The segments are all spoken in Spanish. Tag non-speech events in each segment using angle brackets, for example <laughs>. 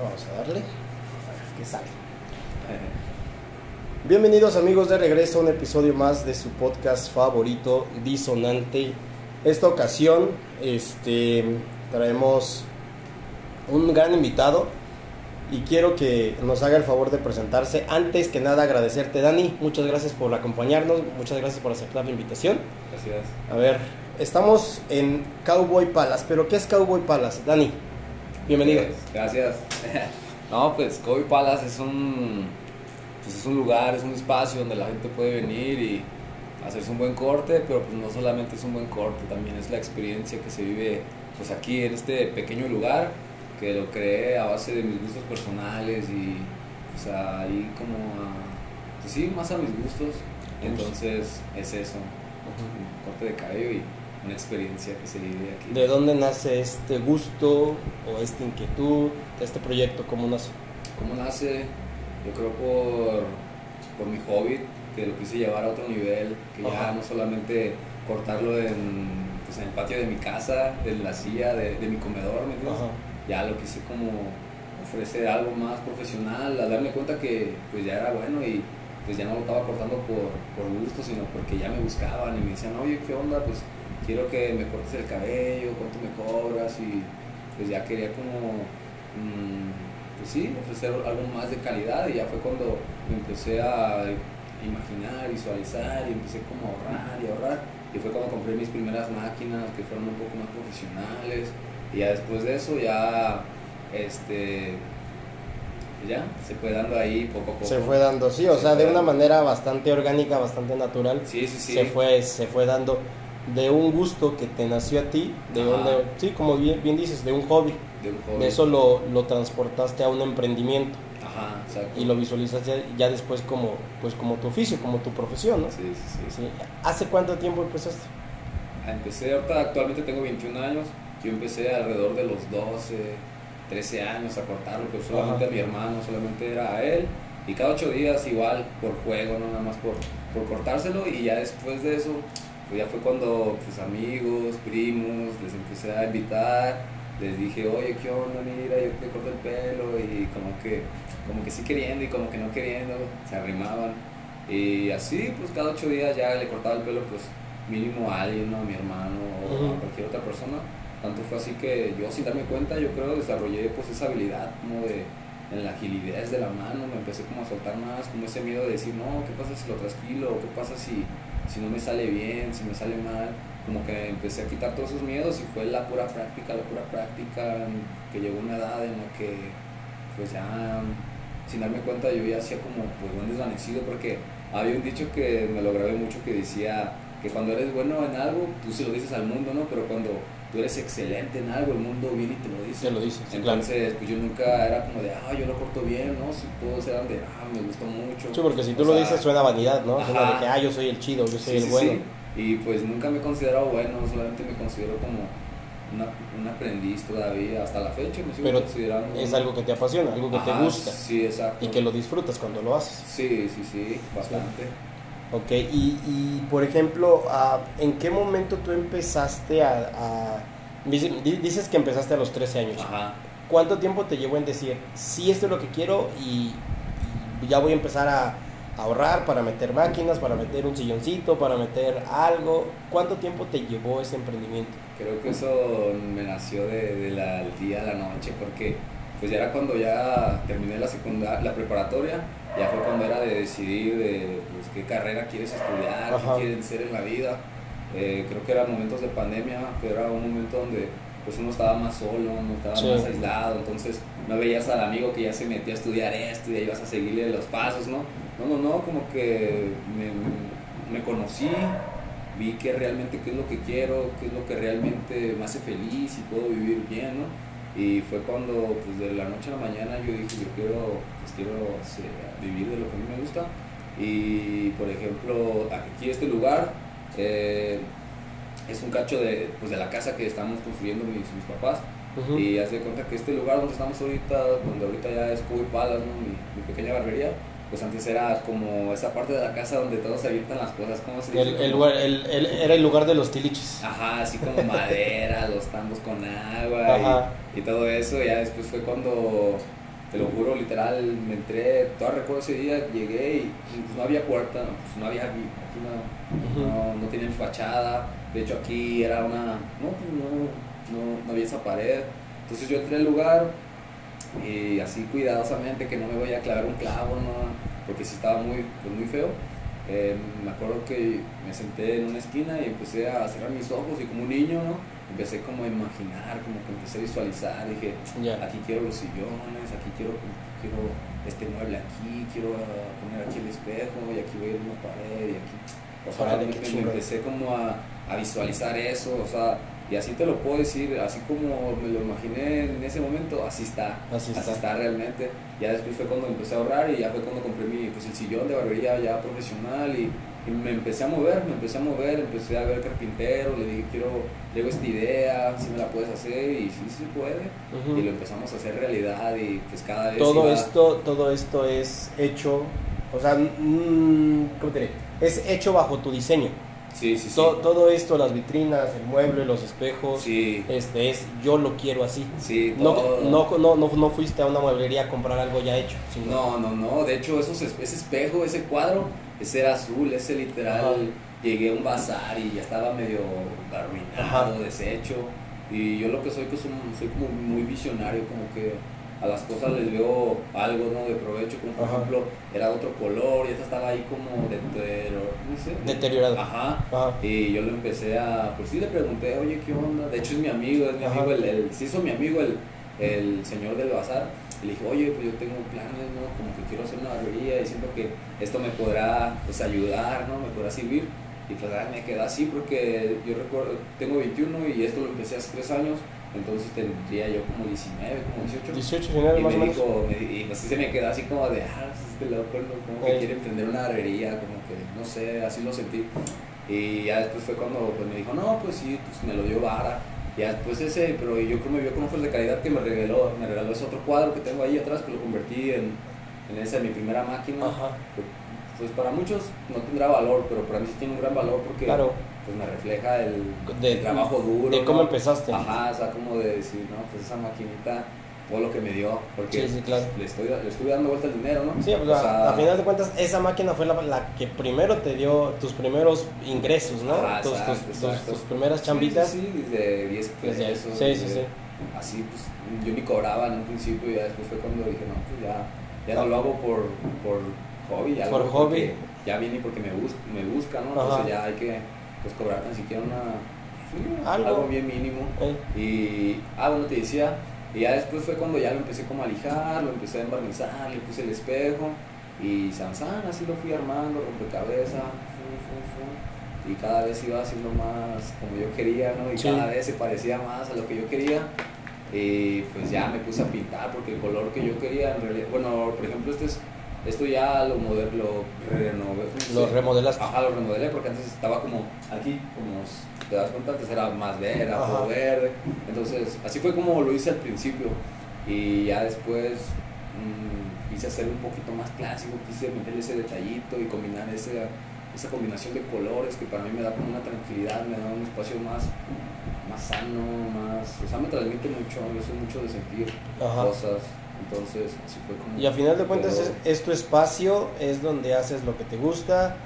Bueno, vamos a darle. A ver qué sale. Bienvenidos amigos de regreso a un episodio más de su podcast favorito, Disonante. Esta ocasión este, traemos un gran invitado y quiero que nos haga el favor de presentarse. Antes que nada agradecerte Dani, muchas gracias por acompañarnos, muchas gracias por aceptar la invitación. Gracias. A ver, estamos en Cowboy Palace, pero ¿qué es Cowboy Palace? Dani, bienvenido. Gracias. <laughs> no, pues Kobe Palace es un, pues es un lugar, es un espacio donde la gente puede venir y hacerse un buen corte, pero pues no solamente es un buen corte, también es la experiencia que se vive pues aquí en este pequeño lugar que lo creé a base de mis gustos personales y pues ahí como a, pues sí, más a mis gustos. Entonces es eso, un corte de cabello y una experiencia que se vive aquí. ¿De dónde nace este gusto o esta inquietud, este proyecto? ¿Cómo nace? ¿Cómo nace? Yo creo por, por mi hobby, que lo quise llevar a otro nivel, que ya Ajá. no solamente cortarlo en, pues, en el patio de mi casa, de la silla, de, de mi comedor, ¿me entiendes? Ya lo quise como ofrecer algo más profesional, a darme cuenta que pues ya era bueno y pues ya no lo estaba cortando por, por gusto, sino porque ya me buscaban y me decían, oye, ¿qué onda? Pues quiero que me cortes el cabello, ¿cuánto me cobras? Y pues ya quería como, mm, pues sí, ofrecer algo más de calidad y ya fue cuando me empecé a imaginar, visualizar y empecé como a ahorrar y ahorrar. Y fue cuando compré mis primeras máquinas que fueron un poco más profesionales. Y ya después de eso ya, este, pues ya, se fue dando ahí poco a poco. Se fue dando, sí, o Se sea, de una manera bastante orgánica, bastante natural. Sí, sí, sí. Se fue, se fue dando de un gusto que te nació a ti, de Ajá. donde, sí, como bien, bien dices, de un hobby. De un hobby. De eso lo, lo transportaste a un emprendimiento Ajá, exacto. y lo visualizaste ya después como, pues como tu oficio, como tu profesión, ¿no? Sí, sí, sí. Sí. ¿Hace cuánto tiempo empezaste? Empecé, ahorita actualmente tengo 21 años. Yo empecé alrededor de los 12, 13 años a cortarlo, pero solamente Ajá. a mi hermano, solamente era a él. Y cada 8 días igual, por juego, no nada más por, por cortárselo. Y ya después de eso, pues ya fue cuando pues amigos, primos, les empecé a invitar. Les dije, oye, ¿qué onda? Mira, yo te corto el pelo. Y como que, como que sí queriendo y como que no queriendo, se arrimaban. Y así, pues cada 8 días ya le cortaba el pelo, pues mínimo a alguien, ¿no? a mi hermano o a cualquier otra persona. Tanto fue así que yo sin darme cuenta, yo creo desarrollé pues esa habilidad como de en la agilidad de la mano, me empecé como a soltar más, como ese miedo de decir, no, ¿qué pasa si lo trasquilo? ¿Qué pasa si, si no me sale bien, si me sale mal? Como que empecé a quitar todos esos miedos y fue la pura práctica, la pura práctica, que llegó una edad en la que pues ya sin darme cuenta yo ya hacía como pues buen desvanecido porque había un dicho que me lo grabé mucho que decía que cuando eres bueno en algo, tú se lo dices al mundo, ¿no? Pero cuando tú eres excelente en algo, el mundo viene y te lo dice. Te lo sí, claro. Entonces, pues yo nunca era como de, ah, yo lo corto bien, ¿no? Si todos eran de, ah, me gustó mucho. Sí, porque si O tú lo sea, dices suena vanidad, ¿no? Suena Ajá. de que, ah, yo soy el chido, yo soy sí, el sí, bueno. sí. Y pues nunca me he considerado bueno, solamente me considero como una- un aprendiz todavía, hasta la fecha me sigo Pero considerando. Es algo que te apasiona, algo que te gusta Sí, exacto. y que lo disfrutas cuando lo haces. Sí, sí, sí, bastante. Ok, y, y, por ejemplo, ah, ¿en qué momento tú empezaste a, a- dice- di- Dices que empezaste a los 13 años. Ajá. ¿Cuánto tiempo te llevó en decir, sí, esto es lo que quiero y, y ya voy a empezar a ahorrar para meter máquinas, para meter un silloncito, para meter algo? ¿Cuánto tiempo te llevó ese emprendimiento? Creo que eso me nació de, de la, del día a la noche, porque pues ya era cuando ya terminé la secundaria, la preparatoria, ya fue cuando era de decidir de pues, qué carrera quieres estudiar, Ajá. qué quieres ser en la vida. Eh, creo que eran momentos de pandemia, pero era un momento donde pues uno estaba más solo, uno estaba Sí. más aislado, entonces no veías al amigo que ya se metió a estudiar esto y ya ibas a seguirle los pasos, ¿no? No, no, no, como que me, me conocí, vi que realmente qué es lo que quiero, qué es lo que realmente me hace feliz y puedo vivir bien, ¿no? Y fue cuando, pues de la noche a la mañana yo dije, yo quiero, pues quiero este, vivir de lo que a mí me gusta. Y, por ejemplo, aquí este lugar eh, es un cacho de, pues, de la casa que estamos construyendo mis, mis papás. Ujú. Y haz de cuenta que este lugar donde estamos ahorita, donde ahorita ya es Cubo y Palas, ¿no? mi, mi pequeña barbería, pues antes era como esa parte de la casa donde todos se avientan las cosas, ¿cómo se dice? El, el lugar- el- el- era el lugar de los tiliches. Ajá, así como <laughs> madera, los tambos con agua y, y todo eso. Ya después fue cuando te lo juro, literal, me entré, todavía recuerdo ese día, llegué y pues, no había puerta, pues no había, aquí no, no, no tenía fachada, de hecho aquí era una, no, pues no, no, no había esa pared, entonces yo entré al lugar y así cuidadosamente que no me voy a clavar un clavo, ¿no? porque si estaba muy, pues, muy feo. Eh, me acuerdo que me senté en una esquina y empecé a cerrar mis ojos y como un niño, ¿no? Empecé como a imaginar, como que empecé a visualizar, dije, aquí quiero los sillones, aquí quiero, quiero este mueble aquí, quiero poner aquí el espejo y aquí voy a ir una pared y aquí... O sea, me, empecé como a, a visualizar eso, o sea, y así te lo puedo decir, así como me lo imaginé en ese momento, así está. Así, está. realmente. Ya después fue cuando empecé a ahorrar y ya fue cuando compré mi, pues, el sillón de barbería ya profesional y, me empecé a mover, me empecé a mover, empecé a ver carpintero, le dije, quiero, tengo esta idea, si me la puedes hacer y sí, sí puede. Y lo empezamos a hacer realidad y pues cada vez... Todo, esto, todo esto es hecho, o sea, ¿cómo te diré? Es hecho bajo tu diseño. Sí, sí, Todo, esto, las vitrinas, el mueble, los espejos, este es yo lo quiero así. Sí, no, no, no, no, fuiste a una mueblería a comprar algo ya hecho. No, no, no. De hecho, esos, ese espejo, ese cuadro, ese era azul, ese literal. Llegué a un bazar y ya estaba medio arruinado, deshecho. Y yo lo que soy, que soy, soy como muy visionario, como que a las cosas les veo algo ¿no? de provecho, como por ejemplo era otro color y esta estaba ahí como deteriorado. Ajá. Y yo le empecé a, pues sí le pregunté, oye, ¿qué onda? De hecho es mi amigo, es mi amigo, el, el, se hizo mi amigo el, el señor del bazar. Y le dije, oye, pues yo tengo planes, ¿no? Como que quiero hacer una barbería y siento que esto me podrá pues, ayudar, ¿no? Me podrá servir. Y pues me quedó así porque yo recuerdo, tengo 21 y esto lo empecé hace 3 años entonces tendría yo como 19, como 18. 18, 19 más o menos. y así se me quedó así como de, ah, pues, este loco, como que quiere emprender una herrería, como que, no sé, así lo sentí. Y ya después fue cuando pues, me dijo, no, pues sí, pues me lo dio vara. Ya después ese, pero yo creo que me vio con ojos de calidad que me regaló, me regaló ese otro cuadro que tengo ahí atrás, que lo convertí en, en esa, mi primera máquina. Ajá. Pues para muchos no tendrá valor, pero para mí sí tiene un gran valor porque claro pues me refleja el, trabajo duro. De cómo empezaste. Ajá, o sea, como de decir, no, pues esa maquinita, todo lo que me dio, porque sí, sí, claro. le, estoy, le estuve dando vuelta al dinero, ¿no? Sí, pues a, final de cuentas, esa máquina fue la, la, que primero te dio tus primeros ingresos, ¿no? tus, tus, primeras chambitas. Sí, sí, de 10 pesos. Sí, sí, sí. Así, pues yo ni cobraba en un principio y ya después fue cuando dije, no, pues ya, ya no lo hago por, por hobby, ya por hobby. Ya viene porque me, bus me busca, ¿no? Entonces ya hay que pues cobrar tan siquiera una, ¿Algo? bien mínimo. Y, ah, bueno, te decía, y ya después fue cuando ya lo empecé como a lijar, lo empecé a embarnizar, le puse el espejo y Sansan, así lo fui armando, rompecabezas, y cada vez iba haciendo más como yo quería, ¿no? Y cada vez se parecía más a lo que yo quería. Y pues ya me puse a pintar porque el color que yo quería, en realidad, bueno, por ejemplo, este es esto ya lo, lo renové. Lo remodelaste. Ajá, lo remodelé porque antes estaba como aquí, como te das cuenta, antes era más verde, era todo verde. Entonces, así fue como lo hice al principio. Y ya después mmm, quise hacer un poquito más clásico, quise meterle ese detallito y combinar ese, esa combinación de colores que para mí me da como una tranquilidad, me da un espacio más, más sano, más. O sea, me transmite mucho, yo soy mucho de sentir cosas. Entonces, así fue como... Y a final de cuentas es, tu espacio, es donde haces lo que te gusta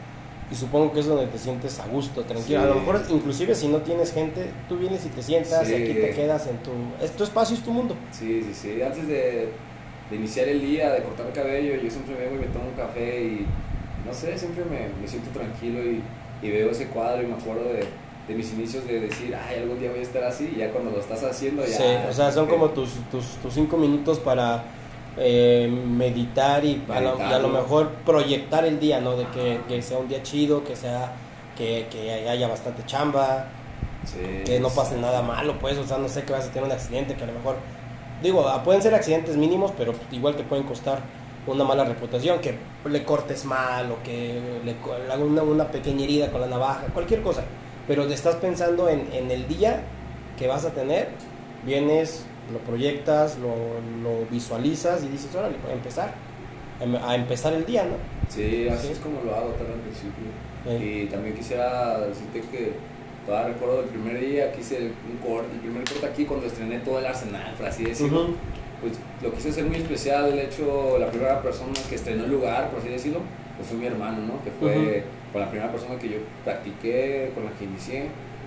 y supongo que es donde te sientes a gusto, tranquilo. A lo mejor inclusive si no tienes gente, tú vienes y te sientas y aquí te quedas en tu... Es tu espacio, es tu mundo. Sí, sí, sí. Antes de, de iniciar el día, de cortar el cabello, yo siempre vengo y me tomo un café y no sé, siempre me, me siento tranquilo y, y, veo ese cuadro y me acuerdo de, de, mis inicios de decir, ay, algún día voy a estar así y ya cuando lo estás haciendo ya... Sí, o sea, son como tus, tus, tus cinco minutos para eh, meditar y a, lo, mejor proyectar el día, ¿no? De que, sea un día chido, que sea que, haya bastante chamba, que no pase nada malo, pues, o sea, no sé que vas a tener un accidente, que a lo mejor, digo, ah, pueden ser accidentes mínimos, pero igual te pueden costar una mala reputación, que le cortes mal o que le, haga una, una, pequeña herida con la navaja, cualquier cosa, pero te estás pensando en, en el día que vas a tener, vienes lo proyectas, lo, lo visualizas y dices, órale, voy a empezar, em, a empezar el día, ¿no? Sí, así es como lo hago también al principio. Y también quisiera decirte que todavía recuerdo el primer día que hice un corte, el primer corte aquí cuando estrené todo el arsenal, por así decirlo. pues lo quise hacer muy especial. De hecho, la primera persona que estrenó el lugar, por así decirlo, pues fue mi hermano, ¿no? Que fue con la primera persona que yo practiqué, con la que inicié.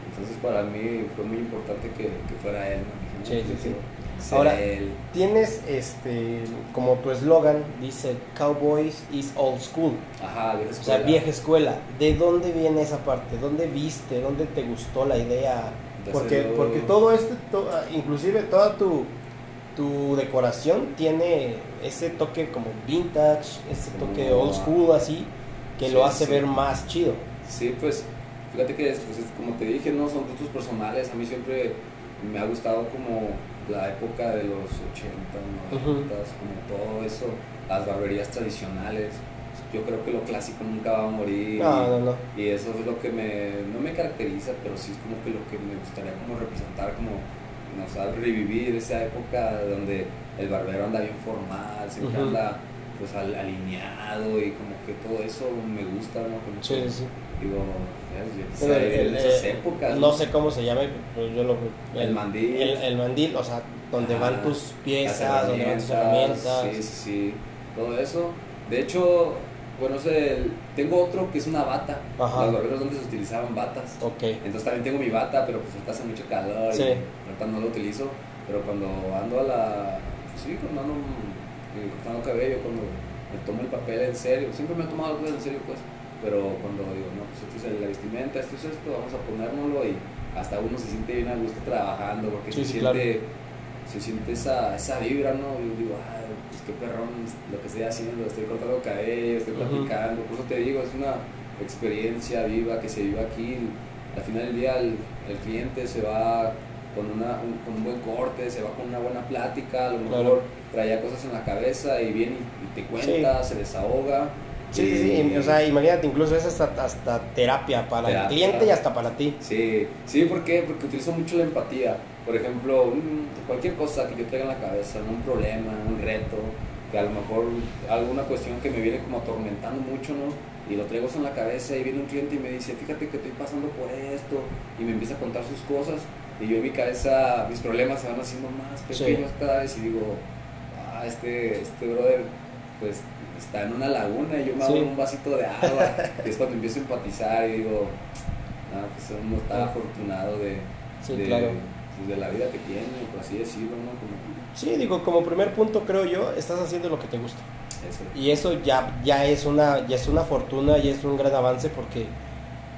Entonces, para mí fue muy importante que, que fuera él, ¿no? Sí, sí, sí. Ahora, él. Tienes este como tu eslogan dice Cowboys is old school, Ajá, vieja o sea, escuela. vieja escuela. ¿De dónde viene esa parte? ¿Dónde viste? ¿Dónde te gustó la idea? De Porque porque todo este to- ah, inclusive toda tu tu decoración tiene ese toque como vintage, ese toque old school así que Sí, lo hace sí. ver más chido. Sí, pues fíjate que pues, es- como te dije, no son gustos personales. A mí siempre me ha gustado como la época de los 80, 90, como todo eso, las barberías tradicionales. Yo creo que lo clásico nunca va a morir. No, no, no. Y eso es lo que me, no me caracteriza, pero sí es como que lo que me gustaría como representar, como, no sé, revivir esa época donde el barbero anda bien formal, siempre Ujú. anda pues al- alineado y como que todo eso me gusta, ¿no? Como Sí, que, sí. Digo, yo vivir en esas eh, épocas. no sé cómo se llame, pero yo lo El mandil. El, el mandil, o sea, donde Ajá, van tus las piezas, donde van tus herramientas. Sí, sí, sí. Todo eso. De hecho, bueno, el- tengo otro que es una bata. Ajá. Los barberos antes utilizaban batas. Ok. Entonces también tengo mi bata, pero pues ahorita hace mucho calor Sí. y ahorita no lo utilizo. Pero cuando ando a la... Sí, cuando ando eh, cortando cabello, cuando me tomo el papel en serio, siempre me he tomado las cosas en serio pues, pero cuando digo, no, pues esto es la vestimenta, esto es esto, vamos a ponérnoslo y hasta uno se siente bien a gusto trabajando porque Sí, se, sí, siente, se siente esa, esa vibra, ¿no? Yo digo, ay, pues qué perrón lo que estoy haciendo, estoy cortando cabello, estoy platicando, por eso te digo, es una experiencia viva que se vive aquí. Al final del día el, el cliente se va con, una, un, con un buen corte, se va con una buena plática, a lo mejor Claro. traía cosas en la cabeza y viene y, y te cuenta, se desahoga. Sí, sí, sí, y- o sea, imagínate, incluso es hasta, hasta terapia para Terapia. el cliente y hasta para ti. Sí, sí, ¿por qué? Porque utilizo mucho la empatía. Por ejemplo, cualquier cosa que yo traiga en la cabeza, un problema, un reto, que a lo mejor alguna cuestión que me viene como atormentando mucho, ¿no? Y lo traigo en la cabeza y viene un cliente y me dice, fíjate que estoy pasando por esto, y me empieza a contar sus cosas, y yo en mi cabeza, mis problemas se van haciendo más Sí. pequeños cada vez y digo, ah, este, este brother, pues está en una laguna y yo me hago Sí. un vasito de agua, <laughs> y es cuando empiezo a empatizar y digo, ah, pues uno está afortunado de, Sí, de, claro. pues, de la vida que tiene, por así decirlo, ¿no? Como Sí, digo, como primer punto creo yo, estás haciendo lo que te gusta. eso. Y eso ya, ya es una, ya es una fortuna y es un gran avance porque,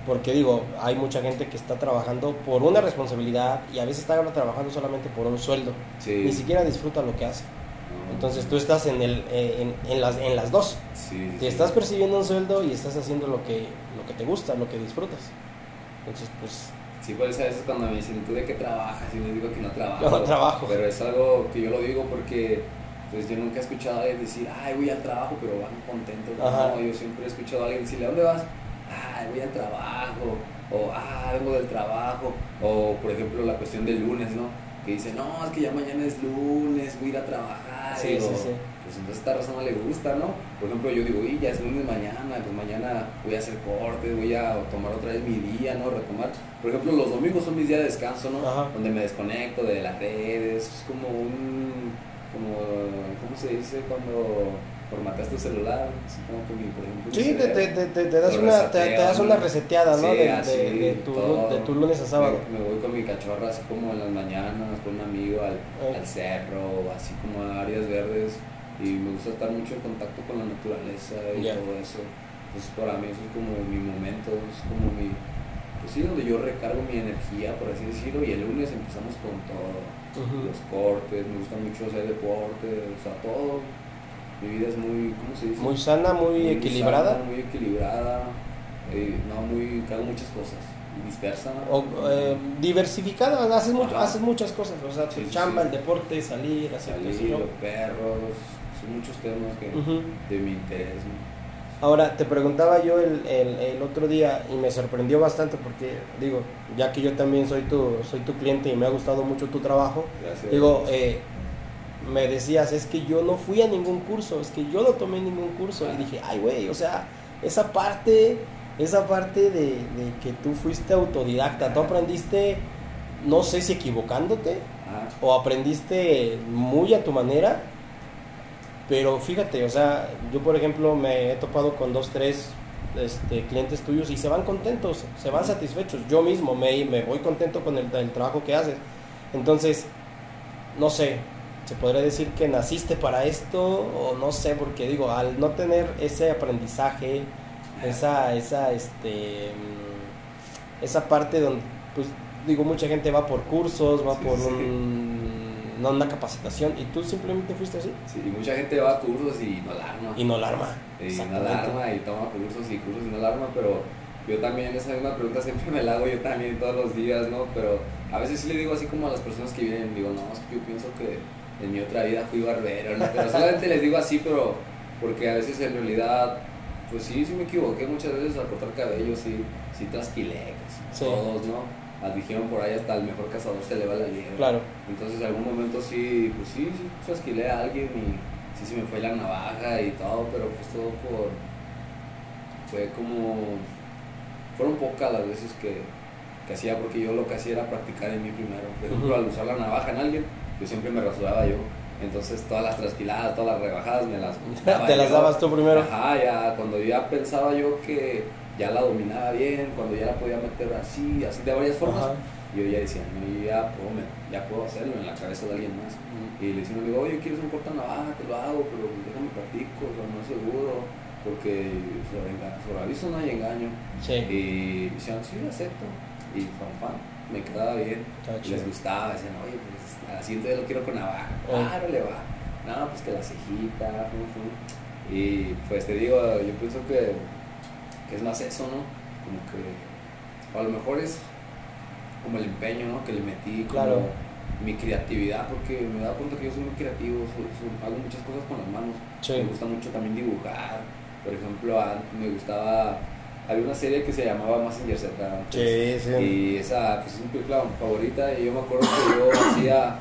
porque digo, hay mucha gente que está trabajando por una responsabilidad y a veces está trabajando solamente por un sueldo. Sí. Ni siquiera disfruta lo que hace. Entonces tú estás en, el, eh, en, en las, en las dos. Sí, Te sí. estás percibiendo un sueldo y estás haciendo lo que, lo que te gusta, lo que disfrutas. Entonces, pues, Sí, por eso a veces cuando me dicen, ¿tú de qué trabajas? Y les digo que no trabajo. No trabajo. Pero es algo que yo lo digo porque pues yo nunca he escuchado a alguien decir, ay, voy al trabajo, pero van contentos. No, yo siempre he escuchado a alguien decirle, ¿a dónde vas? Ay, voy al trabajo. O, ah, vengo del trabajo. O, por ejemplo, la cuestión del lunes, ¿no? Que dice, no, es que ya mañana es lunes, voy a ir a trabajar. Sí, Digo, sí, sí. Pues entonces esta razón no le gusta, ¿no? Por ejemplo, yo digo, y ya es lunes mañana, pues mañana voy a hacer cortes, voy a tomar otra vez mi día, ¿no? Retomar. Por ejemplo, los domingos son mis días de descanso, ¿no? Ajá. Donde me desconecto de las redes, es como un, como, ¿cómo se dice cuando formateas tu celular? Así como que mi, por ejemplo, sí, te, te, te, te das, una, te, das una reseteada, ¿no? Sí, de, así, de, de tu, todo. de tu lunes a sábado. Me, me voy con mi cachorra así como en las mañanas, con un amigo al, Eh. al cerro, así como a áreas verdes. Y me gusta estar mucho en contacto con la naturaleza y todo eso. Entonces para mí eso es como mi momento, es como mi... Pues sí, donde yo recargo mi energía, por así decirlo, y el lunes empezamos con todo. Los cortes, me gusta mucho hacer deporte, o sea, todo. Mi vida es muy, ¿cómo se dice? Muy sana, muy, equilibrada. sana, muy equilibrada, eh, no, muy, hago muchas cosas, dispersa. O, eh, diversificada, haces, mucho, haces muchas cosas. O sea, tu Sí, chamba, sí. el deporte, salir, hacer salir, los perros, son muchos temas que de mi interés. ¿no? Ahora, te preguntaba yo el, el, el otro día y me sorprendió bastante porque, digo, ya que yo también soy tu, soy tu cliente y me ha gustado mucho tu trabajo, Gracias. digo, eh, me decías, es que yo no fui a ningún curso, es que yo no tomé ningún curso. Y dije, ay, güey, o sea, esa parte, esa parte de, de que tú fuiste autodidacta, tú aprendiste, no sé si equivocándote Ajá. o aprendiste muy a tu manera, pero fíjate, o sea, yo por ejemplo me he topado con dos, tres este, clientes tuyos y se van contentos, se van satisfechos. Yo mismo me, me voy contento con el, el trabajo que haces. Entonces, no sé, se podría decir que naciste para esto o no sé, porque digo, al no tener ese aprendizaje, esa, esa, este, mm, esa parte donde, pues, digo, mucha gente va por cursos, va Sí, por sí. un- no, una capacitación y tú simplemente fuiste así Sí, y mucha gente va a cursos y no la arma. y no la arma. y no Exactamente. la arma y toma cursos y cursos y no la arma, pero yo también esa misma pregunta siempre me la hago yo también todos los días, ¿no? Pero a veces sí le digo así como a las personas que vienen, digo, no, es que yo pienso que en mi otra vida fui barbero, ¿no? Pero solamente les digo así, pero porque a veces en realidad, pues sí, sí me equivoqué muchas veces al cortar cabello, sí, sí trasquilé, pues, Sí. todos, ¿no? Dijeron por ahí hasta el mejor cazador se le va la liebre. Claro. Entonces, en algún momento sí, pues sí, sí, trasquilé a alguien y sí se me fue la navaja y todo, pero pues todo por. Fue como. Fueron pocas las veces que, que hacía, porque yo lo que hacía era practicar en mí primero. Por ejemplo, al usar la navaja en alguien, yo siempre me rasuraba yo. Entonces, todas las trasquiladas, todas las rebajadas me las. <laughs> Te las yo. dabas tú primero. Ajá, ya cuando ya pensaba yo que ya la dominaba bien, cuando ya la podía meter así, así de varias formas Ajá. yo ya decía, no, yo ya puedo, ya puedo hacerlo en la cabeza de alguien más. Y le decía amigo, oye, ¿quieres un corta navaja? Te lo hago, pero pues déjame practico, o sea, no es seguro, porque sobre aviso no hay engaño. Sí. Y me decían, sí, acepto. Y fan, fan, me quedaba bien. Y les gustaba, decían, oye, pues así entonces lo quiero con navaja. Oh. Claro, le va. No, pues que la cejita. Y pues te digo, yo pienso que, que es más eso, ¿no? Como que, o a lo mejor es como el empeño, ¿no? Que le metí, como Claro. mi creatividad, porque me he dado cuenta que yo soy muy creativo, soy- soy- hago muchas cosas con las manos. Sí. Me gusta mucho también dibujar. Por ejemplo, me gustaba, había una serie que se llamaba Massinger Z. antes. Sí, sí. Y esa pues, es mi película favorita. Y yo me acuerdo que yo <coughs> hacía,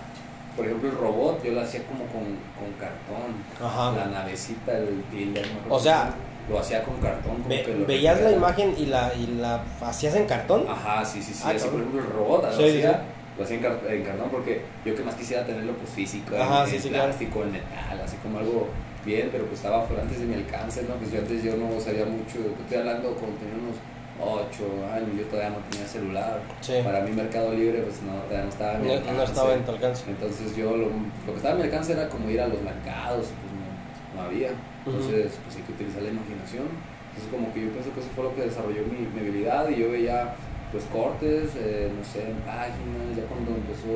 por ejemplo, el robot, yo lo hacía como con, con cartón. Ajá. La navecita, el tilde, no O sea, lo hacía con cartón. Ve- veías la imagen y la, y la hacías en cartón. Ajá, sí, sí, sí. Ah, así, por ejemplo, el robot lo Sí, hacía, lo hacía en, car- en cartón porque yo que más quisiera tenerlo pues físico, en- Ajá, en, sí, claro. plástico, en metal, así como algo bien, pero pues estaba fuera antes de mi alcance, ¿no? Pues yo antes yo no sabía mucho, estoy hablando cuando tenía unos 8 años, yo todavía no tenía celular. Sí. Para mí Mercado Libre pues no, todavía no estaba en mi No, alcance. no estaba en tu alcance. Entonces yo lo, lo que estaba en mi alcance era como ir a los mercados, pues no, no había. Entonces pues hay que utilizar la imaginación. Entonces como que yo pienso que eso fue lo que desarrolló mi, mi habilidad y yo veía pues cortes, eh, no sé, en páginas, ya cuando empezó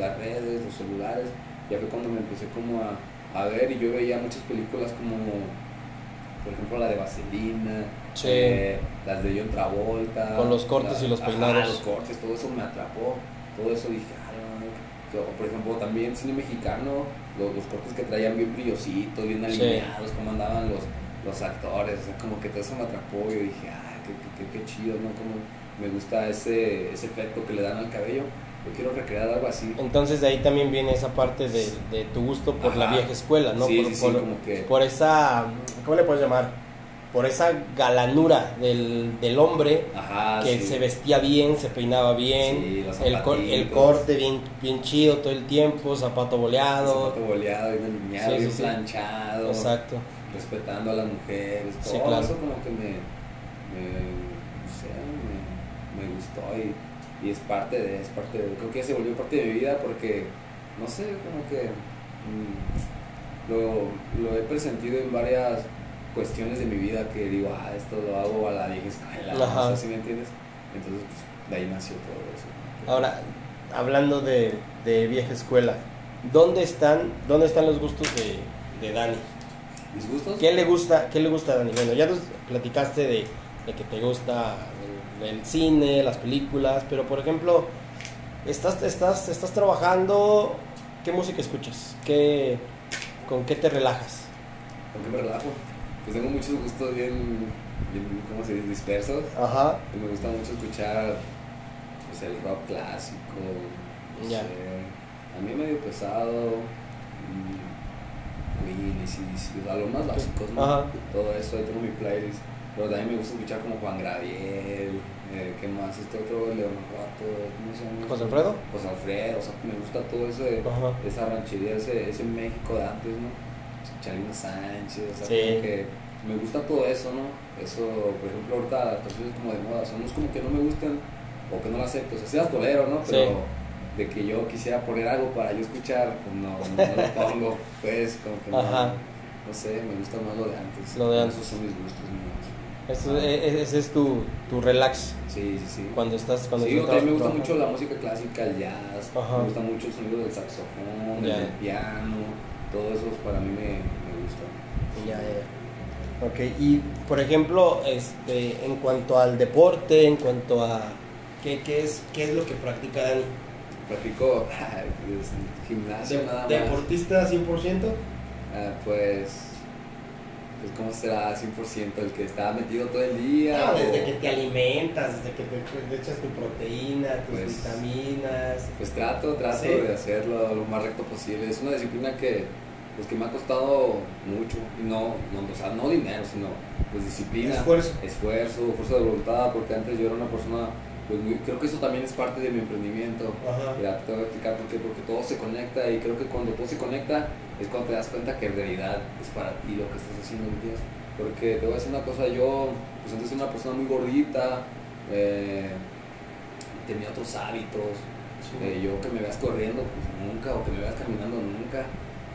las redes, los celulares, ya fue cuando me empecé como a, a ver y yo veía muchas películas como, por ejemplo, la de Vaselina, Sí. eh, las de John Travolta. Con los cortes y los ajá, peinados. los cortes, todo eso me atrapó, todo eso dije, "Ay, no, que- o, por ejemplo, también cine mexicano, los, los cortes que traían bien brillositos, bien Sí. alineados, cómo andaban los, los actores, o sea, como que todo eso me atrapó, yo dije, ay, qué, qué, qué- qué chido, ¿no? Como me gusta ese, ese efecto que le dan al cabello, yo quiero recrear algo así. Entonces de ahí también viene esa parte de, de tu gusto por la vieja escuela, ¿no? Sí, por, sí, sí, por- como que... por esa, ¿cómo le puedes llamar? Por esa galanura del, del hombre Ajá, que sí. se vestía bien, se peinaba bien, Sí, el, cor- el zapatitos. corte bien, bien chido todo el tiempo, zapato boleado. zapato boleado, bien alineado, Sí, bien planchado. Exacto. respetando a las mujeres, todo claro. eso como que me, me, no sé, me, me gustó y, y es parte de, es parte de, creo que se volvió parte de mi vida porque, no sé, como que mm, lo, lo he presentido en varias cuestiones de mi vida que digo, ah, esto lo hago a la vieja escuela, no sé si me entiendes, entonces pues, de ahí nació todo eso. Ahora, hablando de, de vieja escuela, ¿dónde están, dónde están los gustos de, de Dani? ¿Mis gustos? ¿Qué le gusta, qué le gusta a Dani? Bueno, ya nos platicaste de, de que te gusta el, cine, las películas, pero por ejemplo, estás, estás, estás trabajando, ¿qué música escuchas? ¿Qué, ¿Con qué te relajas? ¿Con qué me relajo? Pues tengo muchos gustos bien, bien ¿cómo se dice? Dispersos. Ajá. Y me gusta mucho escuchar pues, el rock clásico, no Ya. sé, a mí medio pesado, mm, Queen, AC/DC, o sea, lo más básicos, ¿no? Ajá. Todo eso, ahí tengo mi playlist. Pero también me gusta escuchar como Juan Gabriel, eh, ¿qué más? Este otro, León ¿cómo se llama? ¿José Alfredo? José Alfredo, o sea, me gusta todo eso de, Ajá. esa ranchería, ese, ese México de antes, ¿no? Chalino Sánchez, o sea, Sí. como que me gusta todo eso, ¿no? Eso, por ejemplo, ahorita las canciones como de moda, no es como que no me gustan o que no las acepto, o sea, sí las tolero, ¿no? Pero de que yo quisiera poner algo para yo escuchar, pues no, no, lo pongo, pues, como que no, Ajá. no sé, me gusta más lo de antes. Lo de antes. Esos son mis gustos míos. Eso, ese es tu, tu relax Sí, sí, sí. cuando estás cuando Sí, estás también me gusta mucho la música clásica, el jazz, Ajá. me gusta mucho el sonido del saxofón, del piano, todo eso para mí me, me gusta. Ya, ya. Ok, y por ejemplo, este, en cuanto al deporte, en cuanto a qué, qué es qué es lo que practica Dani. Practico <laughs> pues, gimnasio nada más. ¿Deportista 100%? Ah, pues, pues, ¿cómo será 100% el que está metido todo el día? No, o- desde que te alimentas, desde que te, te echas tu proteína, tus Pues, vitaminas. Pues trato, trato Sí. de hacerlo lo más recto posible. Es una disciplina que, pues, que me ha costado mucho. Y no, no, o sea, no dinero, sino pues disciplina. Esfuerzo. Esfuerzo, fuerza de voluntad, porque antes yo era una persona, pues muy- creo que eso también es parte de mi emprendimiento. Ajá. Ya te voy a explicar por qué, porque todo se conecta y creo que cuando todo se conecta es cuando te das cuenta que en realidad es para ti lo que estás haciendo, ¿me entiendes? Porque te voy a decir una cosa, yo pues antes era una persona muy gordita, eh, tenía otros hábitos, eh, yo que me veas corriendo, pues nunca, o que me veas caminando, nunca.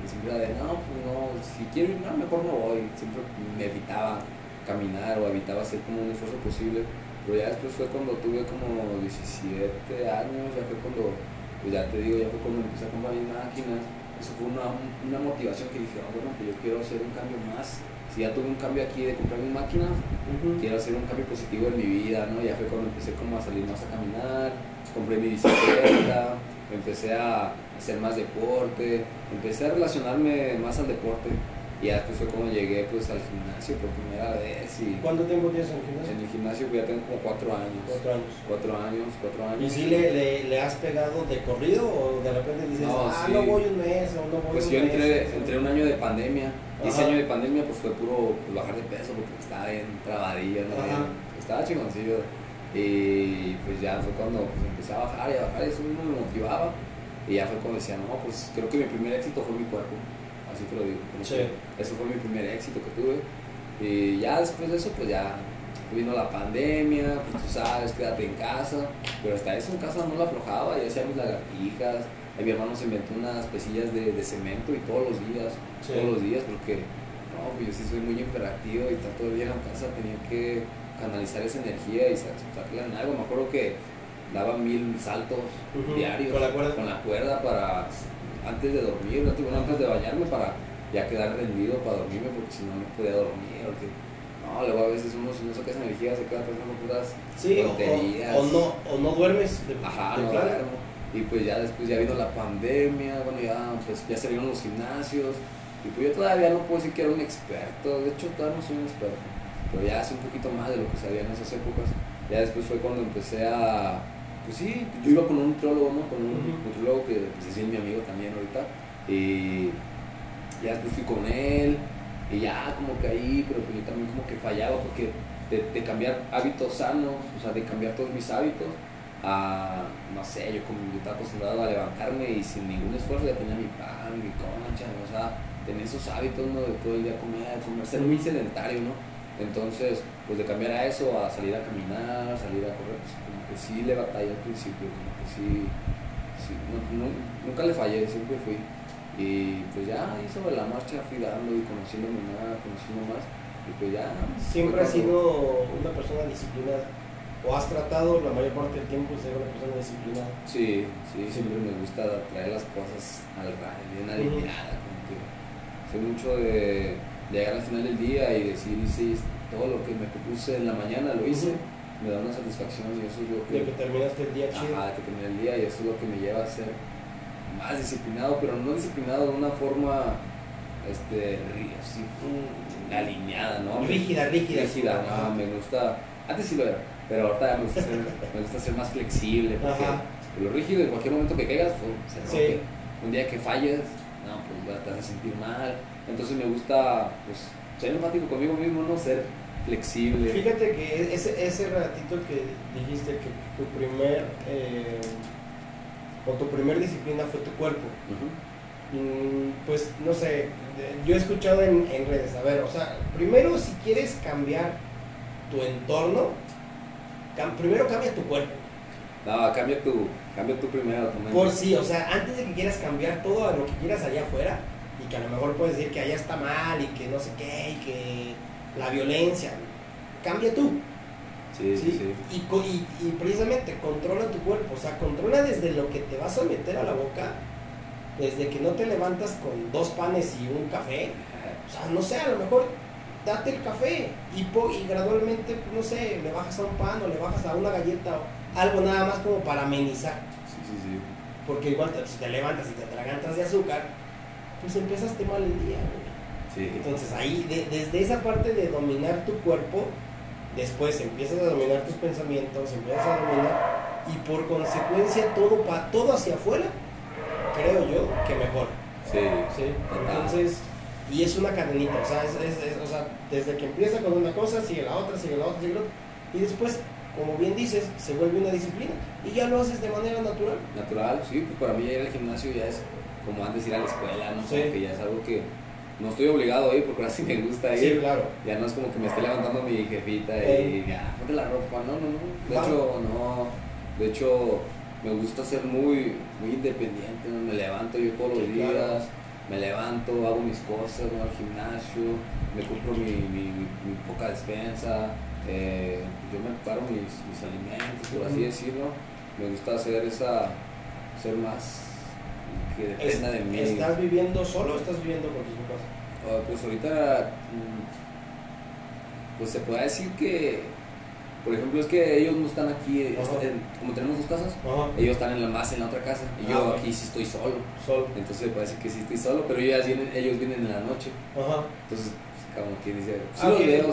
Y siempre era de, no, pues no, si quiero ir, no, mejor no voy. Siempre me evitaba caminar o evitaba hacer como un esfuerzo posible. Pero ya después fue cuando tuve como 17 años, ya fue cuando, pues ya te digo, ya fue cuando empecé a comprar mis máquinas. Eso fue una, una motivación que dije, ah, bueno, pues yo quiero hacer un cambio más. Si ya tuve un cambio aquí de comprar mis máquinas, Ujú. quiero hacer un cambio positivo en mi vida, ¿no? Ya fue cuando empecé como a salir más a caminar, compré mi bicicleta, empecé a hacer más deporte, empecé a relacionarme más al deporte. Y ya después fue cuando llegué pues al gimnasio por primera vez y ¿Cuánto tiempo tienes en el gimnasio? en el gimnasio pues, ya tengo como cuatro años. Cuatro años. Cuatro años, cuatro años. ¿Y si le, le, le has pegado de corrido o de repente dices, No, ah, sí. no voy un mes o no voy Pues un yo mes"? entré, entré un año de pandemia. Y ese año de pandemia pues fue puro pues, bajar de peso porque estaba bien trabadillo, ¿no? Estaba chingoncillo. Y pues ya fue cuando pues, empecé a bajar y a bajar, eso mismo me motivaba. Y ya fue cuando decía, no, pues creo que mi primer éxito fue mi cuerpo. Así te lo digo. Sí. Eso fue mi primer éxito que tuve. Y ya después de eso, pues ya vino la pandemia, pues tú sabes, quédate en casa. Pero hasta eso en casa no la aflojaba, ya hacía mis lagartijas. Mi hermano se inventó unas pesillas de, de cemento y todos los días, Sí. todos los días, porque no, pues yo sí soy muy imperactivo y estar todo el día en la casa tenía que canalizar esa energía y sa- sacarla en algo. Me acuerdo que daba mil saltos diarios con la cuerda. con la cuerda para antes de dormir, bueno, antes de bañarme para ya quedar rendido para dormirme porque si no no podía dormir. Porque, no, luego a veces uno si no saca esa energía se queda pensando puras Sí, tonterías. o, o no, o no duermes de, Ajá, de no duermo. Y pues ya después ya vino la pandemia, bueno, ya, pues, ya salieron los gimnasios. Y pues yo todavía no puedo decir que era un experto, de hecho todavía no soy un experto, pero ya sé un poquito más de lo que sabía en esas épocas. Ya después fue cuando empecé a, pues sí, yo iba con un nutriólogo, ¿no? Con un nutriólogo que pues, es mi amigo también ahorita. Y ya después fui con él y ya como que ahí, pero pues yo también como que fallaba porque de, de cambiar hábitos sanos, o sea, de cambiar todos mis hábitos a, no sé, yo como yo estaba acostumbrado a levantarme y sin ningún esfuerzo ya tenía mi pan, mi concha, o sea, tener esos hábitos, ¿no? De todo el día comer, comer, ser muy sedentario, ¿no? Entonces, pues de cambiar a eso, a salir a caminar, salir como que sí le batallé al principio, como que sí, sí no- no- nunca le fallé, siempre fui. Y pues ya ahí sobre la marcha fui dando y conociéndome más, conociendo más, y pues ya. Siempre has sido una persona disciplinada. O has tratado la mayor parte del tiempo de ser una persona disciplinada. Sí, sí, siempre me gusta traer las cosas al ras, bien alineadas, como que soy mucho de llegar al final del día y decir, hice todo lo que me propuse en la mañana, lo hice. Me da una satisfacción y eso es lo De que que, terminaste el día chido. ajá, que terminé el día y eso es lo que me lleva a ser más disciplinado, pero no disciplinado de una forma, este, así, mm, alineada, ¿no? Rígida, rígida. rígida, Ajá. no, me gusta, antes sí lo era, pero ahorita me gusta ser, me gusta ser más flexible, porque Ajá. lo rígido en cualquier momento que caigas, pum, se Sí. rompe. Un día que falles, no, pues te vas a sentir mal. Entonces me gusta, pues, ser empático conmigo mismo, ¿no? Ser flexible. Fíjate que ese, ese ratito que dijiste que tu primer eh, o tu primer disciplina fue tu cuerpo. Mm, pues no sé, yo he escuchado en, en, redes, a ver, o sea, primero si quieres cambiar tu entorno, primero cambia tu cuerpo. No, cambia tu, cambia tu primero. Tu Por sí, o sea, antes de que quieras cambiar todo lo que quieras allá afuera, y que a lo mejor puedes decir que allá está mal y que no sé qué, y que la violencia, cambia tú. Sí, sí. sí. Y, y, precisamente controla tu cuerpo, o sea, controla desde lo que te vas a meter a la boca, desde que no te levantas con dos panes y un café, o sea, no sé, a lo mejor date el café y, y gradualmente, pues, no sé, le bajas a un pan o le bajas a una galleta o algo nada más como para amenizar. Sí, sí, sí. Porque igual te, si te levantas y te atragantas de azúcar, pues empezaste mal el día, Sí. Entonces ahí, desde esa parte de dominar tu cuerpo, después empiezas a dominar tus pensamientos, empiezas a dominar y por consecuencia todo, pa, todo hacia afuera, creo yo que mejor. Sí. ¿Sí? Entonces, y es una cadenita, o sea, es, es, o sea, desde que empieza con una cosa, sigue la otra, sigue la otra, sigue la otra, y después, como bien dices, se vuelve una disciplina y ya lo haces de manera natural. Natural, sí, pues para mí ir al gimnasio ya es como antes ir a la escuela, no sé, que ya es algo que no estoy obligado a ir porque ahora sí me gusta ir. Sí, claro. Ya no es como que me esté levantando mi jefita y ya, ponte la ropa, no, no, no. De hecho, no. De hecho, me gusta ser muy, muy independiente, me levanto yo todos los días, me levanto, hago mis cosas, voy al gimnasio, me compro mi, mi, mi, poca despensa, eh, yo me preparo mis, mis alimentos, por así decirlo. Me gusta hacer esa, ser más que dependa de mí. ¿Estás viviendo solo o estás viviendo con tus papás? Ah, pues ahorita, mm, pues se puede decir que, por ejemplo, es que ellos no están aquí, como tenemos dos casas, ellos están en la más en la otra casa y yo ah, aquí sí estoy solo. Solo. Entonces se puede decir que sí estoy solo, pero ellos vienen, ellos vienen en la noche. Entonces, como que dice,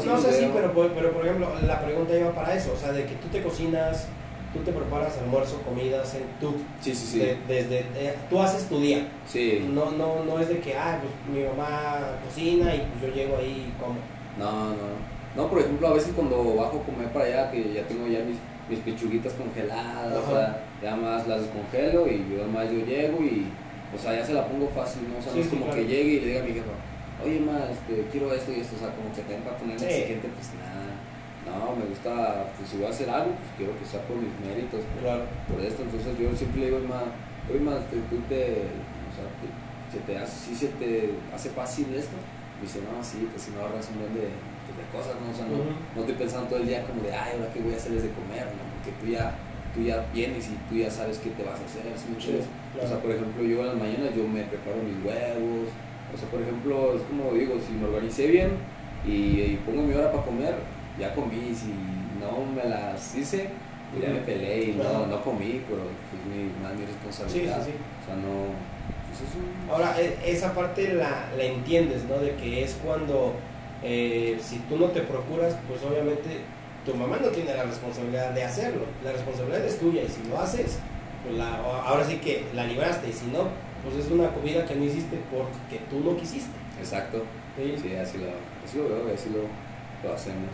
no sé, sí, pero, pero por ejemplo, la pregunta iba para eso, o sea, de que tú te cocinas tú te preparas almuerzo, comidas, en tú. Sí, sí, sí. desde, eh, tú haces tu día. Sí. No, no, no es de que, ah, pues mi mamá cocina y pues yo llego ahí y como. No, no. No, por ejemplo, a veces cuando bajo a comer para allá, que ya tengo ya mis, mis pechuguitas congeladas, o sea, ya más las descongelo y yo además yo llego y, o sea, ya se la pongo fácil, ¿no? O sea, no es como que llegue y le diga a mi jefa, oye, más, este, quiero esto y esto, o sea, como que tenga para ponerme exigente, pues nada no, me gusta, pues si voy a hacer algo, pues quiero que sea por mis méritos, por, claro. por esto. Entonces yo siempre le digo, más, oye, más, tú te, o sea, se te hace, sí se te hace fácil esto. Me dice, no, sí, pues si no ahorras un buen de, pues, de cosas, ¿no? O sea, no, no estoy pensando todo el día como de, ay, ahora qué voy a hacerles de comer, ¿no? Porque tú ya, tú ya vienes y tú ya sabes qué te vas a hacer, ¿sí O sea, por ejemplo, yo en las mañanas yo me preparo mis huevos, o sea, por ejemplo, es como digo, si me organicé bien y, y pongo mi hora para comer, ya comí, si no me las hice, pues ya me peleé y no, no comí, pero es mi, más mi responsabilidad. Sí, sí, O sea, no... Pues Ahora, e, esa parte la, la, entiendes, ¿no? De que es cuando, eh, si tú no te procuras, pues obviamente tu mamá no tiene la responsabilidad de hacerlo. La responsabilidad es tuya y si lo haces, pues la, ahora sí que la libraste y si no, pues es una comida que no hiciste porque tú no quisiste. Exacto. Sí, así, lo, así lo veo, así lo, lo hacemos.